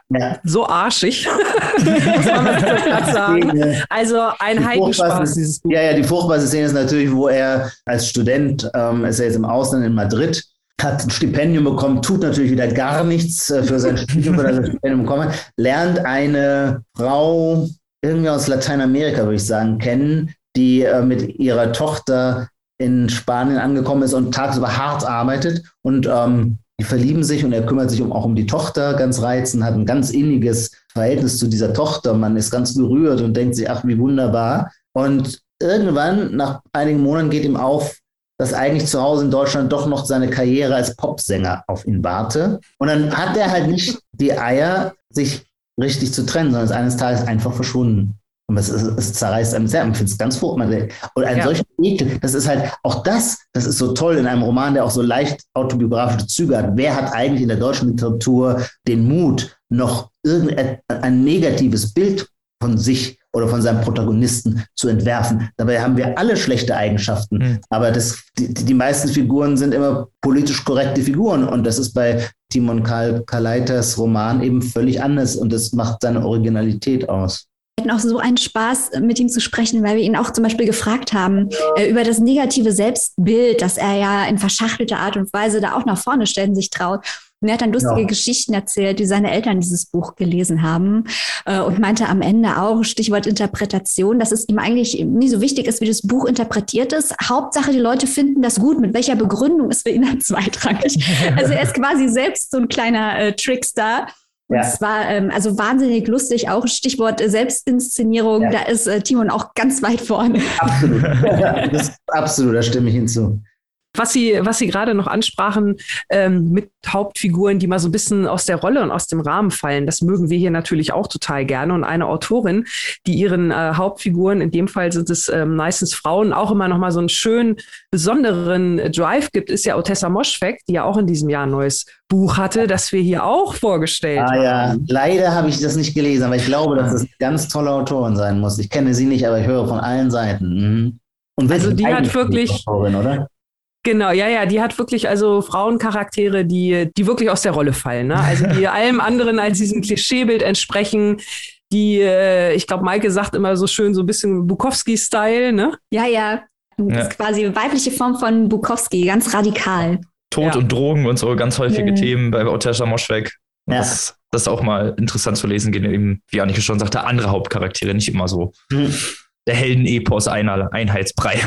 Speaker 4: so arschig. sagen. Also ein Heidenspaß,
Speaker 2: dieses Buch. Ja, ja, die furchtbarste Szene ist natürlich, wo er als Student, ähm, ist er jetzt im Ausland in Madrid, hat ein Stipendium bekommen, tut natürlich wieder gar nichts äh, für sein Studium, für das Stipendium bekommen, lernt eine Frau irgendwie aus Lateinamerika, würde ich sagen, kennen, die äh, mit ihrer Tochter in Spanien angekommen ist und tagsüber hart arbeitet und ähm, die verlieben sich und er kümmert sich um, auch um die Tochter ganz reizend, hat ein ganz inniges Verhältnis zu dieser Tochter. Man ist ganz gerührt und denkt sich, ach, wie wunderbar. Und irgendwann, nach einigen Monaten, geht ihm auf, dass eigentlich zu Hause in Deutschland doch noch seine Karriere als Popsänger auf ihn warte. Und dann hat er halt nicht die Eier, sich richtig zu trennen, sondern ist eines Tages einfach verschwunden. Und es, es, es zerreißt einem sehr, man findet es ganz furchtbar. Und ein ja. solcher Ekel, das ist halt auch das, das ist so toll in einem Roman, der auch so leicht autobiografische Züge hat. Wer hat eigentlich in der deutschen Literatur den Mut, noch irgendein ein negatives Bild von sich oder von seinem Protagonisten zu entwerfen. Dabei haben wir alle schlechte Eigenschaften, mhm. aber das, die, die meisten Figuren sind immer politisch korrekte Figuren und das ist bei Timon Kalaitas Roman eben völlig anders und das macht seine Originalität aus
Speaker 3: hatten auch so einen Spaß, mit ihm zu sprechen, weil wir ihn auch zum Beispiel gefragt haben äh, über das negative Selbstbild, das er ja in verschachtelter Art und Weise da auch nach vorne stellen sich traut. Und er hat dann lustige ja. Geschichten erzählt, die seine Eltern dieses Buch gelesen haben äh, und meinte am Ende auch, Stichwort Interpretation, dass es ihm eigentlich nie so wichtig ist, wie das Buch interpretiert ist. Hauptsache, die Leute finden das gut. Mit welcher Begründung ist für ihn dann zweitrangig. Also er ist quasi selbst so ein kleiner äh, Trickster ja. es war ähm, also wahnsinnig lustig, auch Stichwort Selbstinszenierung, ja. da ist äh, Timon auch ganz weit vorne.
Speaker 2: Absolut. das, absolut, da stimme ich hinzu.
Speaker 4: Was Sie, was Sie gerade noch ansprachen ähm, mit Hauptfiguren, die mal so ein bisschen aus der Rolle und aus dem Rahmen fallen, das mögen wir hier natürlich auch total gerne. Und eine Autorin, die ihren äh, Hauptfiguren, in dem Fall sind es ähm, meistens Frauen, auch immer noch mal so einen schönen, besonderen Drive gibt, ist ja Otessa Moschweg, die ja auch in diesem Jahr ein neues Buch hatte, das wir hier auch vorgestellt ah, haben.
Speaker 2: Ja, leider habe ich das nicht gelesen, aber ich glaube, dass es eine ganz tolle Autorin sein muss. Ich kenne sie nicht, aber ich höre von allen Seiten. Mhm.
Speaker 4: Und also die hat wirklich, Autorin, oder? Genau, ja, ja, die hat wirklich also Frauencharaktere, die, die wirklich aus der Rolle fallen. Ne? Also die allem anderen als diesem Klischeebild entsprechen. Die, äh, ich glaube, Maike sagt immer so schön, so ein bisschen Bukowski-Style, ne?
Speaker 3: Ja, ja. Das ja. ist quasi weibliche Form von Bukowski, ganz radikal.
Speaker 1: Tod ja. und Drogen und so ganz häufige ja. Themen bei Otesha Moschweg. Ja. Das, das ist auch mal interessant zu lesen, eben, wie Annika schon sagte, andere Hauptcharaktere, nicht immer so. Mhm der Heldenepos einer Einheitsbrei.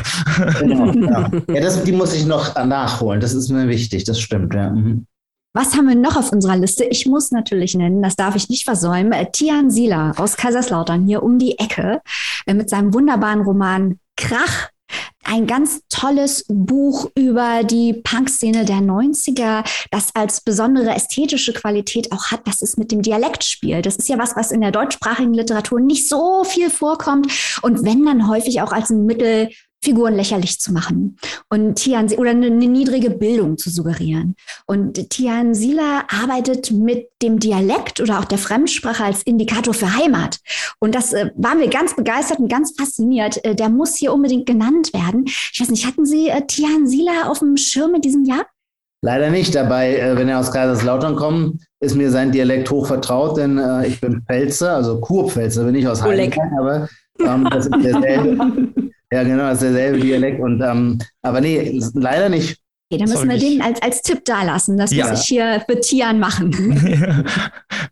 Speaker 2: Genau, ja. ja das, die muss ich noch nachholen. Das ist mir wichtig, das stimmt, ja. Mhm.
Speaker 3: Was haben wir noch auf unserer Liste? Ich muss natürlich nennen, das darf ich nicht versäumen, äh, Tian Sila aus Kaiserslautern hier um die Ecke äh, mit seinem wunderbaren Roman Krach ein ganz tolles Buch über die Punk-Szene der 90er, das als besondere ästhetische Qualität auch hat, dass es mit dem Dialekt spielt. Das ist ja was, was in der deutschsprachigen Literatur nicht so viel vorkommt und wenn dann häufig auch als ein Mittel Figuren lächerlich zu machen und Tian oder eine, eine niedrige Bildung zu suggerieren. Und Tian Sila arbeitet mit dem Dialekt oder auch der Fremdsprache als Indikator für Heimat. Und das äh, waren wir ganz begeistert und ganz fasziniert. Äh, der muss hier unbedingt genannt werden. Ich weiß nicht, hatten Sie äh, Tian Sila auf dem Schirm in diesem Jahr?
Speaker 2: Leider nicht. Dabei, äh, wenn er aus Kaiserslautern kommt, ist mir sein Dialekt hoch vertraut, denn äh, ich bin Pfälzer, also Kurpfälzer bin ich aus Heidelberg, aber ähm, das ist derselbe. Ja, genau, das ist derselbe Dialekt. Und, ähm, aber nee, leider nicht.
Speaker 3: Okay, dann müssen wir den als, als Tipp da lassen. Das ja. muss ich hier für Tian machen.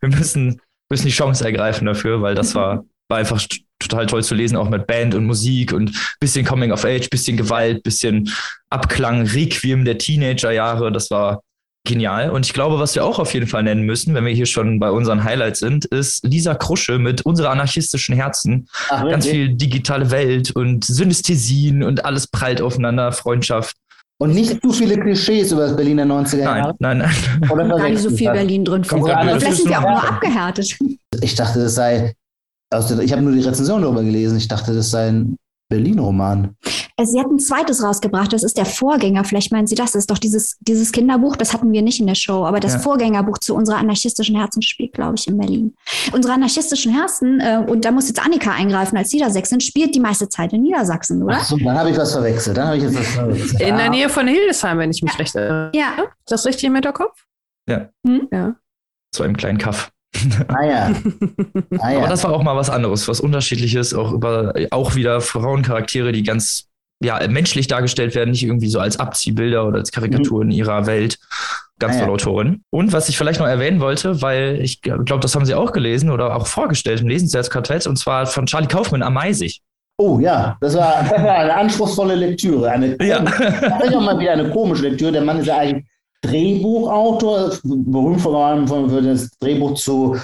Speaker 1: wir müssen, müssen die Chance ergreifen dafür, weil das war, war einfach total toll zu lesen, auch mit Band und Musik und bisschen Coming of Age, bisschen Gewalt, bisschen Abklang, Requiem der Teenagerjahre. Das war genial. Und ich glaube, was wir auch auf jeden Fall nennen müssen, wenn wir hier schon bei unseren Highlights sind, ist Lisa Krusche mit Unsere anarchistischen Herzen. Ach, Ganz viel digitale Welt und Synästhesien und alles prallt aufeinander, Freundschaft.
Speaker 2: Und nicht zu viele Klischees über das Berliner 90er Jahre.
Speaker 1: Nein, nein,
Speaker 3: nein. Oder Gar nicht so viel Berlin drin vor. Vielleicht sind wir auch nur abgehärtet.
Speaker 2: Ich dachte, das sei, ich habe nur die Rezension darüber gelesen, ich dachte, das sei ein Berlin-Roman.
Speaker 3: Äh, sie hat ein zweites rausgebracht, das ist der Vorgänger. Vielleicht meinen Sie das, das ist doch dieses, dieses Kinderbuch, das hatten wir nicht in der Show, aber das ja. Vorgängerbuch zu unserer anarchistischen Herzen spielt, glaube ich, in Berlin. Unsere anarchistischen Herzen, äh, und da muss jetzt Annika eingreifen als Niedersächsin, spielt die meiste Zeit in Niedersachsen, oder? Ach
Speaker 2: so, dann habe ich was verwechselt. Dann habe ich jetzt was
Speaker 4: verwechselt. In der Nähe von Hildesheim, wenn ich mich recht erinnere. Ja. Ist das richtig im Hinterkopf?
Speaker 1: Ja. Hm? Ja. So einem kleinen Kaff. Ah ja. ah ja. Aber das war auch mal was anderes, was unterschiedliches, auch über auch wieder Frauencharaktere, die ganz ja, menschlich dargestellt werden, nicht irgendwie so als Abziehbilder oder als Karikaturen mhm. ihrer Welt. Ganz ah, tolle ja. Autorin. Und was ich vielleicht noch erwähnen wollte, weil ich glaube, das haben Sie auch gelesen oder auch vorgestellt im Lesenswertskartett, und zwar von Charlie Kaufmann am Maisig.
Speaker 2: Oh ja, das war, das war eine anspruchsvolle Lektüre. Eine, ja. auch mal wieder eine komische Lektüre. Der Mann ist ja eigentlich Drehbuchautor, berühmt vor allem für das Drehbuch zu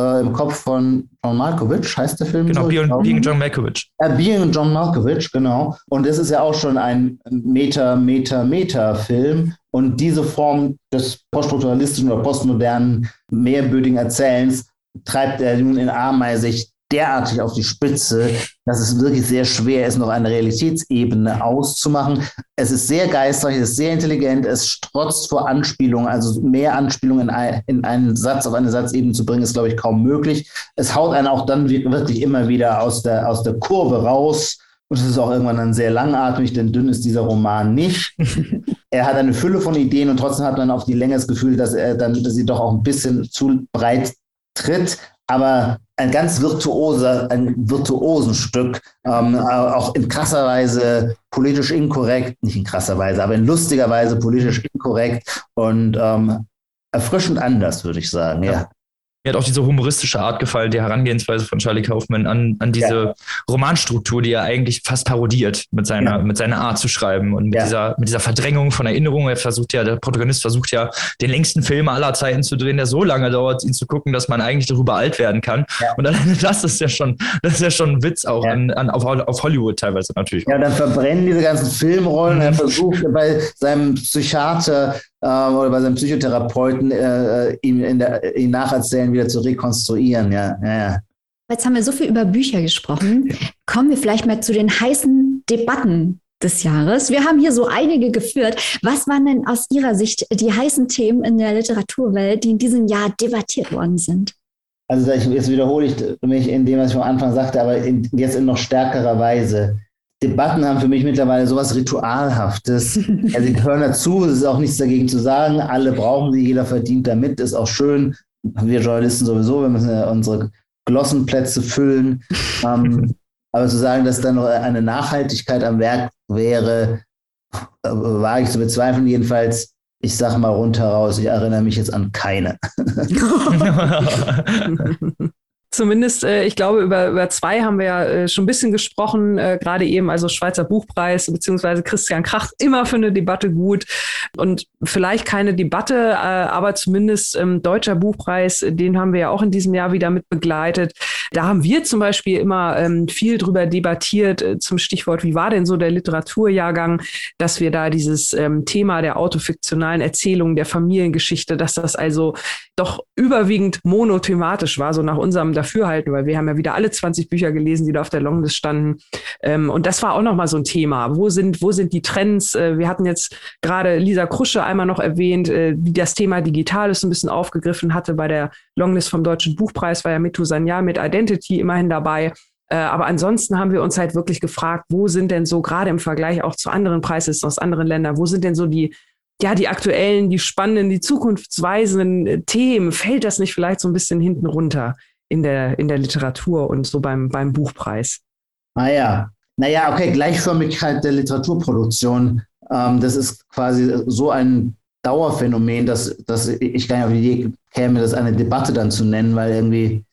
Speaker 2: äh, im Kopf von John Malkovich, heißt der Film?
Speaker 1: Genau, so? Being, Being, John Malkovich.
Speaker 2: Äh, Being John Malkovich, genau. Und das ist ja auch schon ein Meta, Meta, Meta-Film. Und diese Form des poststrukturalistischen oder postmodernen, mehrbödigen Erzählens treibt er nun in Ameisig derartig auf die Spitze, dass es wirklich sehr schwer ist, noch eine Realitätsebene auszumachen. Es ist sehr geistreich, es ist sehr intelligent, es strotzt vor Anspielungen, also mehr Anspielungen in, in einen Satz auf eine Satzebene zu bringen, ist, glaube ich, kaum möglich. Es haut einen auch dann wirklich immer wieder aus der, aus der Kurve raus. Und es ist auch irgendwann dann sehr langatmig, denn dünn ist dieser Roman nicht. er hat eine Fülle von Ideen und trotzdem hat man auf die Länge das Gefühl, dass er dann dass sie doch auch ein bisschen zu breit tritt. Aber ein ganz virtuoser, ein virtuosen Stück, ähm, auch in krasser Weise politisch inkorrekt, nicht in krasser Weise, aber in lustiger Weise politisch inkorrekt und ähm, erfrischend anders, würde ich sagen, ja. ja.
Speaker 1: Mir hat auch diese humoristische Art gefallen, die Herangehensweise von Charlie Kaufman an, an diese ja. Romanstruktur, die er eigentlich fast parodiert mit seiner, ja. mit seiner Art zu schreiben und mit, ja. dieser, mit dieser Verdrängung von Erinnerungen. Er versucht ja, der Protagonist versucht ja, den längsten Film aller Zeiten zu drehen, der so lange dauert, ihn zu gucken, dass man eigentlich darüber alt werden kann. Und alleine das ist ja schon, das ist ja schon ein Witz auch an, an, auf, auf Hollywood teilweise natürlich.
Speaker 2: Ja, dann verbrennen diese ganzen Filmrollen. Er versucht bei seinem Psychiater oder bei seinem Psychotherapeuten äh, äh ihm, in der, ihm nacherzählen, wieder zu rekonstruieren. Ja, ja, ja.
Speaker 3: Jetzt haben wir so viel über Bücher gesprochen. Kommen wir vielleicht mal zu den heißen Debatten des Jahres. Wir haben hier so einige geführt. Was waren denn aus Ihrer Sicht die heißen Themen in der Literaturwelt, die in diesem Jahr debattiert worden sind?
Speaker 2: Also jetzt wiederhole ich mich in dem, was ich am Anfang sagte, aber in, jetzt in noch stärkerer Weise. Debatten haben für mich mittlerweile sowas Ritualhaftes. Also sie hören dazu, es ist auch nichts dagegen zu sagen. Alle brauchen sie, jeder verdient damit, ist auch schön. Wir Journalisten sowieso, wir müssen ja unsere Glossenplätze füllen. ähm, aber zu sagen, dass da noch eine Nachhaltigkeit am Werk wäre, äh, wage ich zu bezweifeln. Jedenfalls, ich sage mal rundheraus, ich erinnere mich jetzt an keine.
Speaker 4: Zumindest, äh, ich glaube, über, über zwei haben wir ja äh, schon ein bisschen gesprochen, äh, gerade eben, also Schweizer Buchpreis beziehungsweise Christian Krach, immer für eine Debatte gut. Und vielleicht keine Debatte, äh, aber zumindest ähm, Deutscher Buchpreis, den haben wir ja auch in diesem Jahr wieder mit begleitet. Da haben wir zum Beispiel immer ähm, viel drüber debattiert äh, zum Stichwort, wie war denn so der Literaturjahrgang, dass wir da dieses ähm, Thema der autofiktionalen Erzählung, der Familiengeschichte, dass das also doch überwiegend monothematisch war, so nach unserem Dafürhalten, weil wir haben ja wieder alle 20 Bücher gelesen, die da auf der Longlist standen. Ähm, und das war auch nochmal so ein Thema. Wo sind, wo sind die Trends? Äh, wir hatten jetzt gerade Lisa Krusche einmal noch erwähnt, äh, die das Thema Digitales ein bisschen aufgegriffen hatte bei der Longlist vom Deutschen Buchpreis, war ja Mitu Sanyal mit Identity immerhin dabei. Äh, aber ansonsten haben wir uns halt wirklich gefragt, wo sind denn so, gerade im Vergleich auch zu anderen Preislisten aus anderen Ländern, wo sind denn so die, ja, die aktuellen, die spannenden, die zukunftsweisenden Themen? Fällt das nicht vielleicht so ein bisschen hinten runter? In der, in der Literatur und so beim, beim Buchpreis.
Speaker 2: Ah ja, naja, okay, Gleichförmigkeit der Literaturproduktion. Ähm, das ist quasi so ein Dauerphänomen, dass, dass ich gar nicht auf die Idee käme, das eine Debatte dann zu nennen, weil irgendwie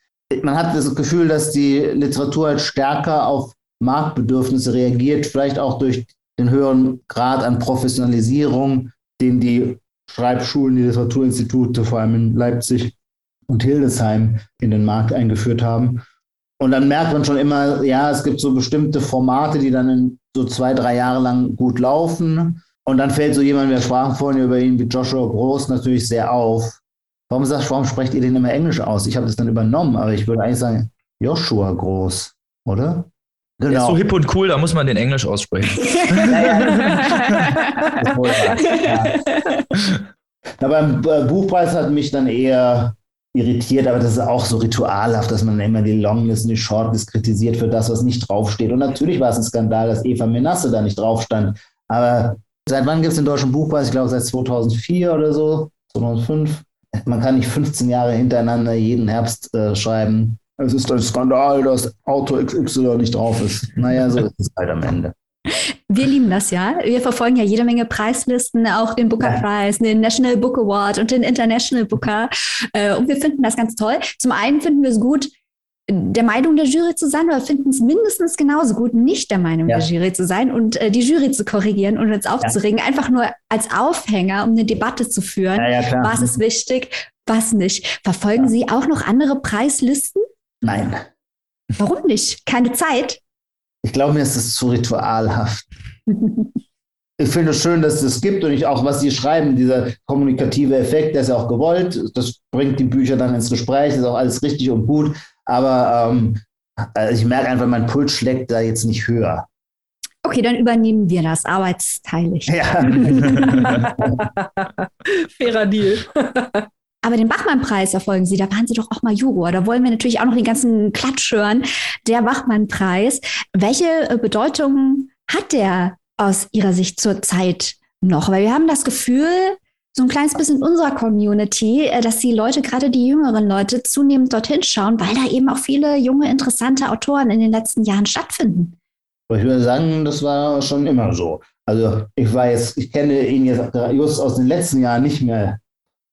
Speaker 2: man hat das Gefühl, dass die Literatur halt stärker auf Marktbedürfnisse reagiert, vielleicht auch durch den höheren Grad an Professionalisierung, den die Schreibschulen, die Literaturinstitute, vor allem in Leipzig, und Hildesheim in den Markt eingeführt haben. Und dann merkt man schon immer, ja, es gibt so bestimmte Formate, die dann in so zwei, drei Jahre lang gut laufen. Und dann fällt so jemand, wir sprachen vorhin über ihn wie Joshua Groß, natürlich sehr auf. Warum, sagst, warum sprecht ihr den immer Englisch aus? Ich habe das dann übernommen, aber ich würde eigentlich sagen Joshua Groß, oder?
Speaker 1: Genau. Der ist so hip und cool, da muss man den Englisch aussprechen.
Speaker 2: ja. Na, beim Buchpreis hat mich dann eher irritiert, aber das ist auch so ritualhaft, dass man immer die Longlist und die Shortlist kritisiert für das, was nicht draufsteht. Und natürlich war es ein Skandal, dass Eva Menasse da nicht drauf stand. Aber seit wann gibt es den Deutschen Buchpreis? Ich glaube seit 2004 oder so, 2005. man kann nicht 15 Jahre hintereinander jeden Herbst äh, schreiben, es ist ein Skandal, dass Auto XY nicht drauf ist. Naja, so ist es halt am Ende.
Speaker 3: Wir lieben das ja. Wir verfolgen ja jede Menge Preislisten, auch den Booker. Prize, den National Book Award und den International Booker. Äh, und wir finden das ganz toll. Zum einen finden wir es gut, der Meinung der Jury zu sein, aber finden es mindestens genauso gut, nicht der Meinung ja. der Jury zu sein und äh, die Jury zu korrigieren und uns aufzuregen. Ja. Einfach nur als Aufhänger, um eine Debatte zu führen. Ja, was ist wichtig, was nicht. Verfolgen Sie auch noch andere Preislisten?
Speaker 2: Nein.
Speaker 3: Warum nicht? Keine Zeit?
Speaker 2: Ich glaube, mir ist es zu ritualhaft. ich finde es schön, dass es das gibt und ich auch, was Sie schreiben, dieser kommunikative Effekt, der ist ja auch gewollt. Das bringt die Bücher dann ins Gespräch, ist auch alles richtig und gut. Aber ähm, also ich merke einfach, mein Puls schlägt da jetzt nicht höher.
Speaker 3: Okay, dann übernehmen wir das arbeitsteilig. Ja.
Speaker 4: Fairer Deal.
Speaker 3: Aber den Bachmann-Preis erfolgen Sie, da waren Sie doch auch mal Juror. Da wollen wir natürlich auch noch den ganzen Klatsch hören. Der Bachmann-Preis. Welche äh, Bedeutung hat der aus Ihrer Sicht zurzeit noch? Weil wir haben das Gefühl, so ein kleines bisschen in unserer Community, äh, dass die Leute, gerade die jüngeren Leute, zunehmend dorthin schauen, weil da eben auch viele junge, interessante Autoren in den letzten Jahren stattfinden.
Speaker 2: Ich würde sagen, das war schon immer so. Also ich weiß, ich kenne ihn jetzt just aus den letzten Jahren nicht mehr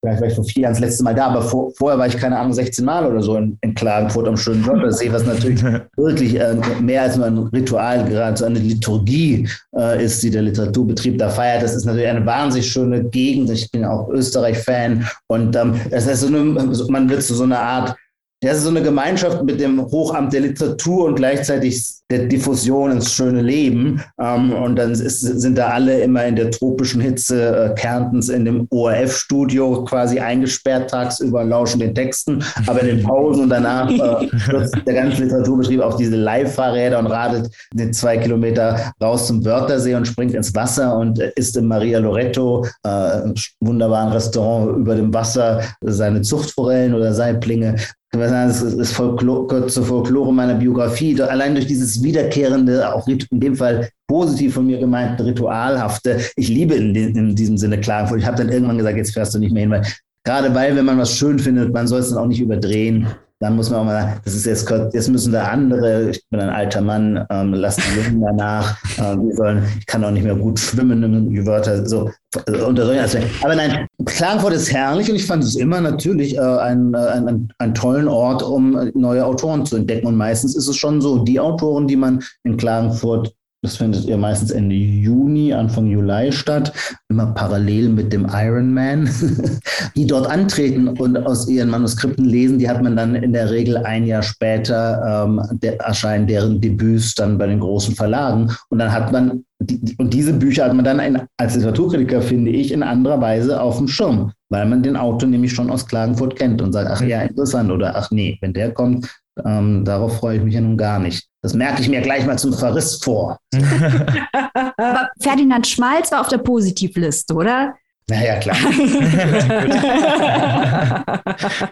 Speaker 2: vielleicht war ich vor vier Jahren das letzte Mal da, aber vor, vorher war ich, keine Ahnung, 16 Mal oder so in, in Klagenfurt am schönen Wörthersee, was natürlich wirklich äh, mehr als nur ein Ritual, gerade so eine Liturgie äh, ist, die der Literaturbetrieb da feiert. Das ist natürlich eine wahnsinnig schöne Gegend. Ich bin auch Österreich-Fan und ähm, das heißt, so eine, man wird zu so einer Art das ist so eine Gemeinschaft mit dem Hochamt der Literatur und gleichzeitig der Diffusion ins schöne Leben. Ähm, und dann ist, sind da alle immer in der tropischen Hitze äh, Kärntens in dem ORF-Studio quasi eingesperrt tagsüber lauschen den Texten. Aber in den Pausen und danach äh, wird der ganze Literaturbetrieb auf diese Live-Fahrräder und radet den zwei Kilometer raus zum Wörthersee und springt ins Wasser und isst im Maria Loretto, äh, wunderbaren Restaurant über dem Wasser, seine Zuchtforellen oder Saiblinge das ist Folklore, zur Folklore meiner Biografie. Allein durch dieses wiederkehrende, auch in dem Fall positiv von mir gemeinten, ritualhafte. Ich liebe in, in diesem Sinne Klagenfurt. Ich habe dann irgendwann gesagt, jetzt fährst du nicht mehr hin, weil gerade weil, wenn man was schön findet, man soll es dann auch nicht überdrehen dann muss man auch mal sagen, das ist jetzt, jetzt müssen da andere, ich bin ein alter Mann, ähm, lass die Jungen danach, äh, wir sollen, ich kann auch nicht mehr gut schwimmen, die Wörter, so, also unter solchen Aspekten. Aber nein, Klagenfurt ist herrlich und ich fand es immer natürlich äh, einen ein, ein tollen Ort, um neue Autoren zu entdecken. Und meistens ist es schon so, die Autoren, die man in Klagenfurt das findet ihr meistens Ende Juni, Anfang Juli statt, immer parallel mit dem Ironman, die dort antreten und aus ihren Manuskripten lesen. Die hat man dann in der Regel ein Jahr später ähm, der, erscheinen deren Debüts dann bei den großen Verlagen. Und dann hat man, die, und diese Bücher hat man dann in, als Literaturkritiker, finde ich, in anderer Weise auf dem Schirm, weil man den Autor nämlich schon aus Klagenfurt kennt und sagt, ach ja, interessant oder ach nee, wenn der kommt, ähm, darauf freue ich mich ja nun gar nicht. Das merke ich mir gleich mal zum Verriss vor.
Speaker 3: Aber Ferdinand Schmalz war auf der Positivliste, oder?
Speaker 2: Naja, klar.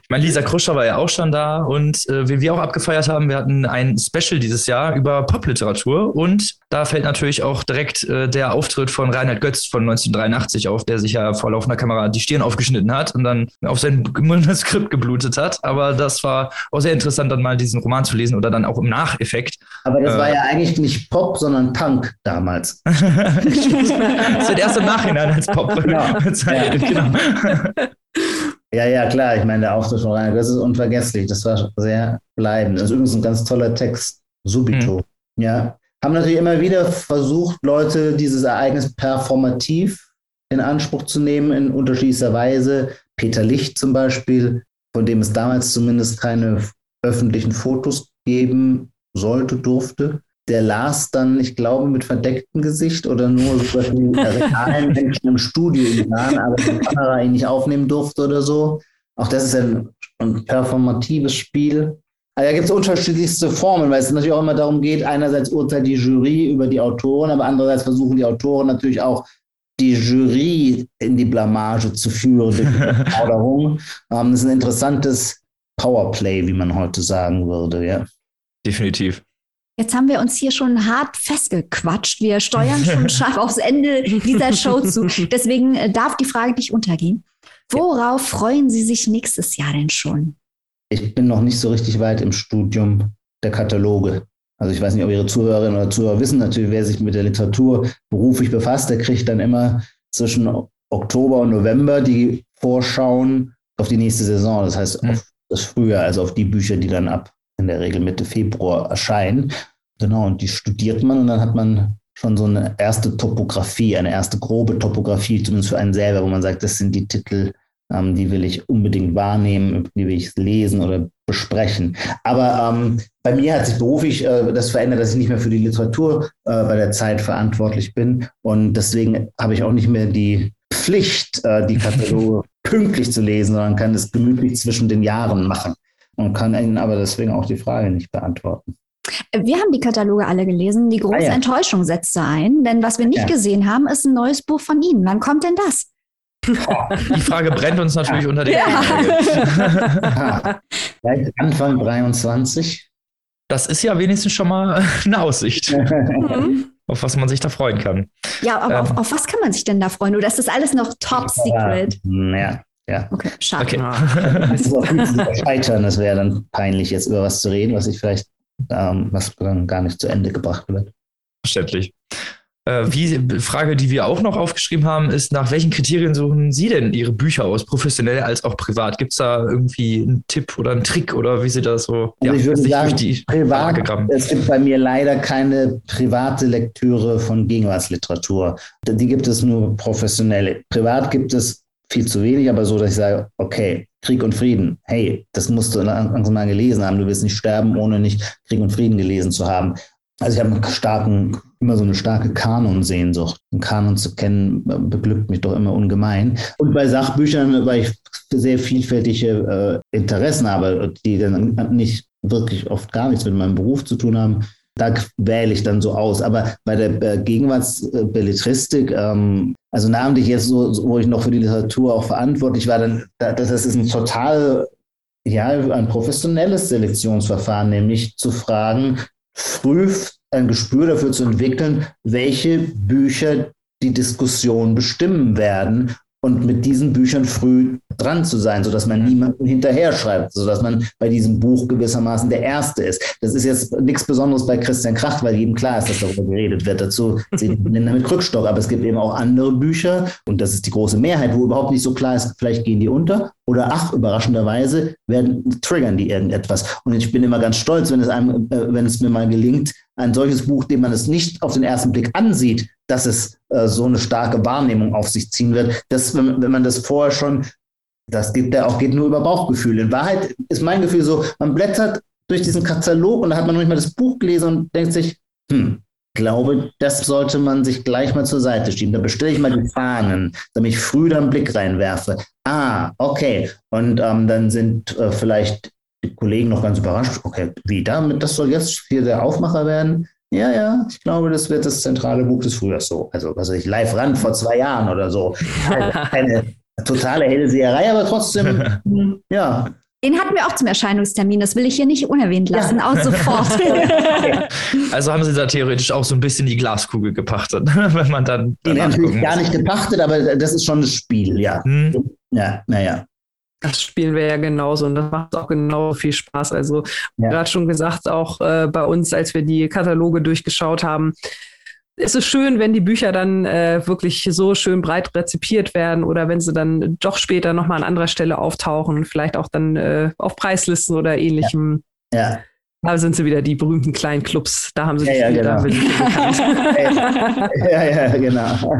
Speaker 1: ich meine, Lisa Kruscher war ja auch schon da und äh, wie wir auch abgefeiert haben, wir hatten ein Special dieses Jahr über Popliteratur und da fällt natürlich auch direkt äh, der Auftritt von Reinhard Götz von 1983 auf, der sich ja vor laufender Kamera die Stirn aufgeschnitten hat und dann auf sein Manuskript geblutet hat. Aber das war auch sehr interessant, dann mal diesen Roman zu lesen oder dann auch im Nacheffekt.
Speaker 2: Aber das äh, war ja eigentlich nicht Pop, sondern Punk damals. das
Speaker 1: wird erst im Nachhinein als Pop. Genau bezeichnet, ja. genau.
Speaker 2: Ja, ja, klar. Ich meine, der Auftritt von Rainer das ist unvergesslich. Das war sehr bleibend. Das ist übrigens ein ganz toller Text. Subito. Mhm. Ja. Haben natürlich immer wieder versucht, Leute dieses Ereignis performativ in Anspruch zu nehmen, in unterschiedlicher Weise. Peter Licht zum Beispiel, von dem es damals zumindest keine öffentlichen Fotos geben sollte, durfte der las dann, ich glaube, mit verdecktem Gesicht oder nur so die realen Menschen im Studio sahen, aber die Kamera ihn nicht aufnehmen durfte oder so. Auch das ist ein, ein performatives Spiel. Also da gibt es unterschiedlichste Formen, weil es natürlich auch immer darum geht, einerseits urteilt die Jury über die Autoren, aber andererseits versuchen die Autoren natürlich auch die Jury in die Blamage zu führen durch die Forderung. Ähm, das ist ein interessantes Powerplay, wie man heute sagen würde, ja.
Speaker 1: Definitiv.
Speaker 3: Jetzt haben wir uns hier schon hart festgequatscht. Wir steuern schon scharf aufs Ende dieser Show zu. Deswegen äh, darf die Frage nicht untergehen. Worauf freuen Sie sich nächstes Jahr denn schon?
Speaker 2: Ich bin noch nicht so richtig weit im Studium der Kataloge. Also ich weiß nicht, ob Ihre Zuhörerinnen oder Zuhörer wissen, natürlich, wer sich mit der Literatur beruflich befasst, der kriegt dann immer zwischen Oktober und November die Vorschauen auf die nächste Saison. Das heißt, auf das Frühjahr, also auf die Bücher, die dann ab in der Regel Mitte Februar erscheinen. Genau, und die studiert man und dann hat man schon so eine erste Topografie, eine erste grobe Topografie, zumindest für einen selber, wo man sagt, das sind die Titel, ähm, die will ich unbedingt wahrnehmen, die will ich lesen oder besprechen. Aber ähm, bei mir hat sich beruflich äh, das verändert, dass ich nicht mehr für die Literatur äh, bei der Zeit verantwortlich bin. Und deswegen habe ich auch nicht mehr die Pflicht, äh, die Kataloge pünktlich zu lesen, sondern kann es gemütlich zwischen den Jahren machen und kann Ihnen aber deswegen auch die Frage nicht beantworten.
Speaker 3: Wir haben die Kataloge alle gelesen. Die große ah, ja. Enttäuschung setzte ein, denn was wir nicht ja. gesehen haben, ist ein neues Buch von Ihnen. Wann kommt denn das?
Speaker 1: Oh, die Frage brennt uns natürlich unter den
Speaker 2: ja. Vielleicht Anfang 23.
Speaker 1: Das ist ja wenigstens schon mal eine Aussicht. Mhm. auf was man sich da freuen kann.
Speaker 3: Ja, aber ähm, auf, auf, was kann man sich denn da freuen? Oder ist das alles noch top secret?
Speaker 2: Ja, ja.
Speaker 3: Okay, schade. Okay.
Speaker 2: Das scheitern. Das wäre dann peinlich, jetzt über was zu reden, was ich vielleicht, ähm, was dann gar nicht zu Ende gebracht wird.
Speaker 1: Verständlich. Äh, wie, Frage, die wir auch noch aufgeschrieben haben, ist, nach welchen Kriterien suchen Sie denn Ihre Bücher aus, professionell als auch privat? Gibt es da irgendwie einen Tipp oder einen Trick oder wie Sie das so?
Speaker 2: Also ja, ich würde sagen, die privat, es gibt bei mir leider keine private Lektüre von Gegenwartsliteratur. Die gibt es nur professionelle. Privat gibt es viel zu wenig, aber so, dass ich sage, okay, Krieg und Frieden, hey, das musst du langsam mal gelesen haben. Du wirst nicht sterben, ohne nicht Krieg und Frieden gelesen zu haben. Also ich habe einen starken, immer so eine starke Kanonsehnsucht. Einen Kanon zu kennen, beglückt mich doch immer ungemein. Und bei Sachbüchern, weil ich sehr vielfältige äh, Interessen habe, die dann nicht wirklich oft gar nichts mit meinem Beruf zu tun haben, da wähle ich dann so aus. Aber bei der äh, Gegenwartsbelletristik, ähm, also namentlich jetzt so, wo ich noch für die Literatur auch verantwortlich war, dann, das ist ein total, ja, ein professionelles Selektionsverfahren, nämlich zu fragen, früh ein Gespür dafür zu entwickeln, welche Bücher die Diskussion bestimmen werden und mit diesen Büchern früh dran zu sein, sodass man niemanden hinterher schreibt, sodass man bei diesem Buch gewissermaßen der Erste ist. Das ist jetzt nichts Besonderes bei Christian Kracht, weil jedem klar ist, dass darüber geredet wird. Dazu sehen wir mit Krückstock. Aber es gibt eben auch andere Bücher, und das ist die große Mehrheit, wo überhaupt nicht so klar ist, vielleicht gehen die unter oder ach, überraschenderweise werden, triggern die irgendetwas. Und ich bin immer ganz stolz, wenn es einem, äh, wenn es mir mal gelingt, ein solches Buch, dem man es nicht auf den ersten Blick ansieht, dass es äh, so eine starke Wahrnehmung auf sich ziehen wird. dass wenn, wenn man das vorher schon, das geht ja auch geht nur über Bauchgefühl. In Wahrheit ist mein Gefühl so, man blättert durch diesen Katalog und da hat man noch nicht mal das Buch gelesen und denkt sich, hm, glaube, das sollte man sich gleich mal zur Seite schieben. Da bestelle ich mal die Fahnen, damit ich früh da einen Blick reinwerfe. Ah, okay. Und ähm, dann sind äh, vielleicht die Kollegen noch ganz überrascht. Okay, wie damit? Das soll jetzt hier der Aufmacher werden? Ja, ja, ich glaube, das wird das zentrale Buch des Frühjahrs so. Also, was weiß ich, live ran vor zwei Jahren oder so. Keine totale Hellseherei, aber trotzdem, ja.
Speaker 3: Den hatten wir auch zum Erscheinungstermin. Das will ich hier nicht unerwähnt lassen, ja. aus sofort.
Speaker 1: also haben Sie da theoretisch auch so ein bisschen die Glaskugel gepachtet, wenn man dann.
Speaker 2: Den natürlich gar nicht gepachtet, aber das ist schon das Spiel, ja. Hm. Ja, naja.
Speaker 4: Das spielen wir ja genauso und das macht auch genauso viel Spaß. Also, ja. gerade schon gesagt, auch äh, bei uns, als wir die Kataloge durchgeschaut haben, es ist schön, wenn die Bücher dann äh, wirklich so schön breit rezipiert werden oder wenn sie dann doch später nochmal an anderer Stelle auftauchen, vielleicht auch dann äh, auf Preislisten oder ähnlichem.
Speaker 2: Ja. ja.
Speaker 4: Da sind sie wieder, die berühmten kleinen Clubs. Da haben sie
Speaker 2: ja,
Speaker 4: ja,
Speaker 2: genau. ja, ja, genau.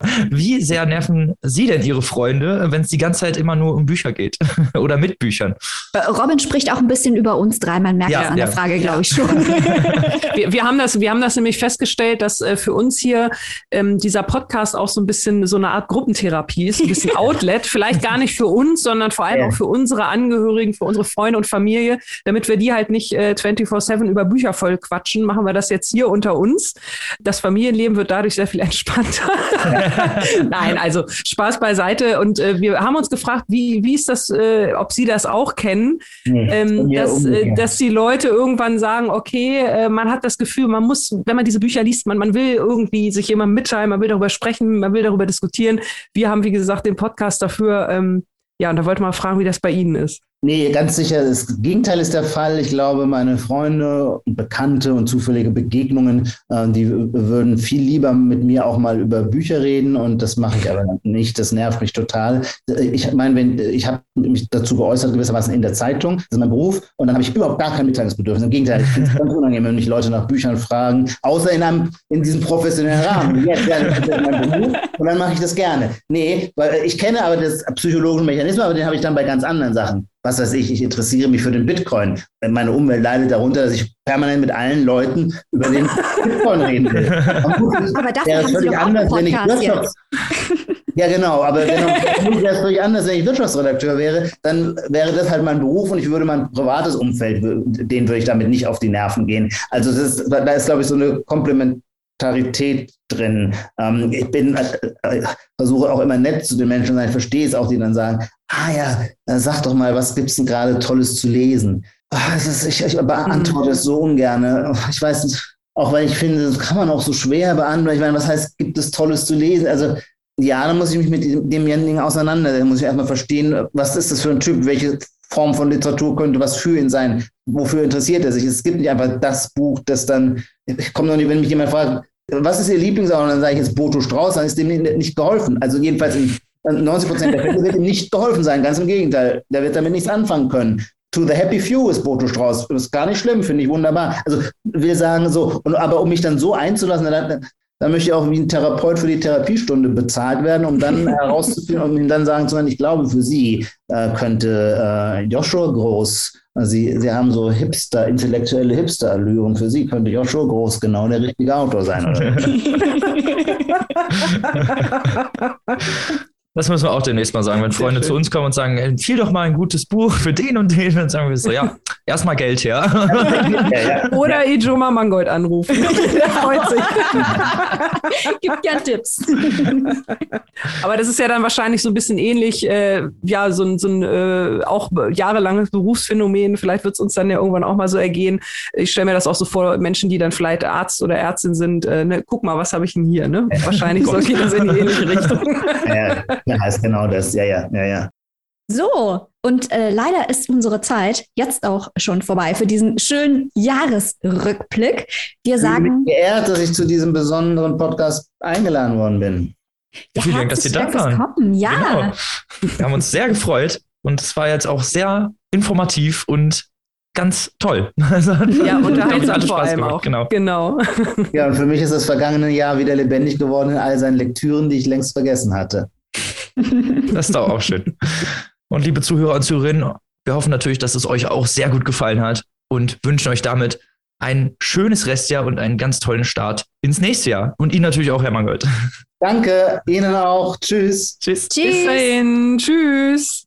Speaker 1: Wie sehr nerven Sie denn Ihre Freunde, wenn es die ganze Zeit immer nur um Bücher geht oder mit Büchern?
Speaker 3: Äh, Robin spricht auch ein bisschen über uns drei. Man merkt ja, das an ja. der Frage, glaube ich schon.
Speaker 4: wir, wir, haben das, wir haben das nämlich festgestellt, dass äh, für uns hier ähm, dieser Podcast auch so ein bisschen so eine Art Gruppentherapie ist, ein bisschen Outlet. Vielleicht gar nicht für uns, sondern vor allem auch für unsere Angehörigen, für unsere Freunde und Familie, damit wir die halt nicht äh, 24-7 über Bücher voll quatschen, machen wir das jetzt hier unter uns. Das Familienleben wird dadurch sehr viel entspannter. Nein, also Spaß beiseite. Und äh, wir haben uns gefragt, wie, wie ist das, äh, ob Sie das auch kennen, nee, ähm, dass, äh, dass die Leute irgendwann sagen, okay, äh, man hat das Gefühl, man muss, wenn man diese Bücher liest, man, man will irgendwie sich jemandem mitteilen, man will darüber sprechen, man will darüber diskutieren. Wir haben, wie gesagt, den Podcast dafür. Ähm, ja, und da wollte man fragen, wie das bei Ihnen ist.
Speaker 2: Nee, ganz sicher, das Gegenteil ist der Fall. Ich glaube, meine Freunde und Bekannte und zufällige Begegnungen, äh, die würden viel lieber mit mir auch mal über Bücher reden und das mache ich aber nicht. Das nervt mich total. Ich meine, wenn ich habe mich dazu geäußert gewissermaßen in der Zeitung, das ist mein Beruf und dann habe ich überhaupt gar kein Mitteilungsbedürfnis. Im Gegenteil, ich finde es ganz unangenehm, wenn mich Leute nach Büchern fragen, außer in einem in diesem professionellen Rahmen. Jetzt, ja, das ist mein Beruf und dann mache ich das gerne. Nee, weil ich kenne aber das psychologischen Mechanismus, aber den habe ich dann bei ganz anderen Sachen was weiß ich, ich interessiere mich für den Bitcoin. Meine Umwelt leidet darunter, dass ich permanent mit allen Leuten über den Bitcoin reden will. Aber das wäre völlig anders, wenn ich Wirtschafts Ja, genau, aber wenn wäre es völlig anders, wenn ich Wirtschaftsredakteur wäre, dann wäre das halt mein Beruf und ich würde mein privates Umfeld, den würde ich damit nicht auf die Nerven gehen. Also das ist, da ist, glaube ich, so eine Komplement Tarität drin. Ähm, ich bin, äh, äh, versuche auch immer nett zu den Menschen zu sein, ich verstehe es auch, die dann sagen, ah ja, äh, sag doch mal, was gibt es denn gerade Tolles zu lesen? Ach, ist, ich, ich beantworte es so ungern. Ich weiß nicht, auch weil ich finde, das kann man auch so schwer beantworten. Ich meine, was heißt, gibt es Tolles zu lesen? Also ja, dann muss ich mich mit demjenigen auseinandersetzen. Dann muss ich erstmal verstehen, was ist das für ein Typ, welche Form von Literatur könnte was für ihn sein, wofür interessiert er sich. Es gibt nicht einfach das Buch, das dann, ich komme noch nicht, wenn mich jemand fragt, was ist Ihr Lieblingsautor? Dann sage ich jetzt Boto Strauß, dann ist dem nicht geholfen. Also jedenfalls in 90 Prozent der Fälle wird ihm nicht geholfen sein, ganz im Gegenteil. Der wird damit nichts anfangen können. To the happy few ist Boto Strauß. Das ist gar nicht schlimm, finde ich wunderbar. Also wir sagen so, und, aber um mich dann so einzulassen, dann, dann möchte ich auch wie ein Therapeut für die Therapiestunde bezahlt werden, um dann herauszufinden und ihm dann sagen zu können, ich glaube, für Sie äh, könnte äh, Joshua Groß Sie, Sie haben so Hipster, intellektuelle Hipster-Allüren. Für Sie könnte Joshua Groß genau der richtige Autor sein. Oder?
Speaker 1: Das müssen wir auch demnächst mal sagen, wenn Freunde zu uns kommen und sagen, empfiehl doch mal ein gutes Buch für den und den, dann sagen wir so, ja, erstmal Geld her.
Speaker 4: Oder Ijoma Mangold anrufen. Der freut sich.
Speaker 3: Gibt gern Tipps.
Speaker 4: Aber das ist ja dann wahrscheinlich so ein bisschen ähnlich, äh, ja, so ein, so ein äh, auch jahrelanges Berufsphänomen. Vielleicht wird es uns dann ja irgendwann auch mal so ergehen. Ich stelle mir das auch so vor, Menschen, die dann vielleicht Arzt oder Ärztin sind, äh, ne, guck mal, was habe ich denn hier? Ne? Wahrscheinlich so geht das in die ähnliche Richtung.
Speaker 2: Ja. Ja, ist genau das. Ja, ja, ja, ja.
Speaker 3: So, und äh, leider ist unsere Zeit jetzt auch schon vorbei für diesen schönen Jahresrückblick. Wir sagen. Ich bin
Speaker 2: geehrt, dass ich zu diesem besonderen Podcast eingeladen worden bin.
Speaker 1: Ja, Vielen Dank, dass Sie da waren.
Speaker 3: Ja. Genau.
Speaker 1: Wir haben uns sehr gefreut und es war jetzt auch sehr informativ und ganz toll.
Speaker 4: Also, ja, unterhaltsam vor allem gemacht. auch.
Speaker 1: Genau.
Speaker 4: genau.
Speaker 2: Ja, und für mich ist das vergangene Jahr wieder lebendig geworden in all seinen Lektüren, die ich längst vergessen hatte.
Speaker 1: Das ist doch auch schön. Und liebe Zuhörer und Zuhörerinnen, wir hoffen natürlich, dass es euch auch sehr gut gefallen hat und wünschen euch damit ein schönes Restjahr und einen ganz tollen Start ins nächste Jahr. Und Ihnen natürlich auch, Herr Mangold.
Speaker 2: Danke, Ihnen auch. Tschüss.
Speaker 1: Tschüss.
Speaker 4: Tschüss. Bis dahin. Tschüss.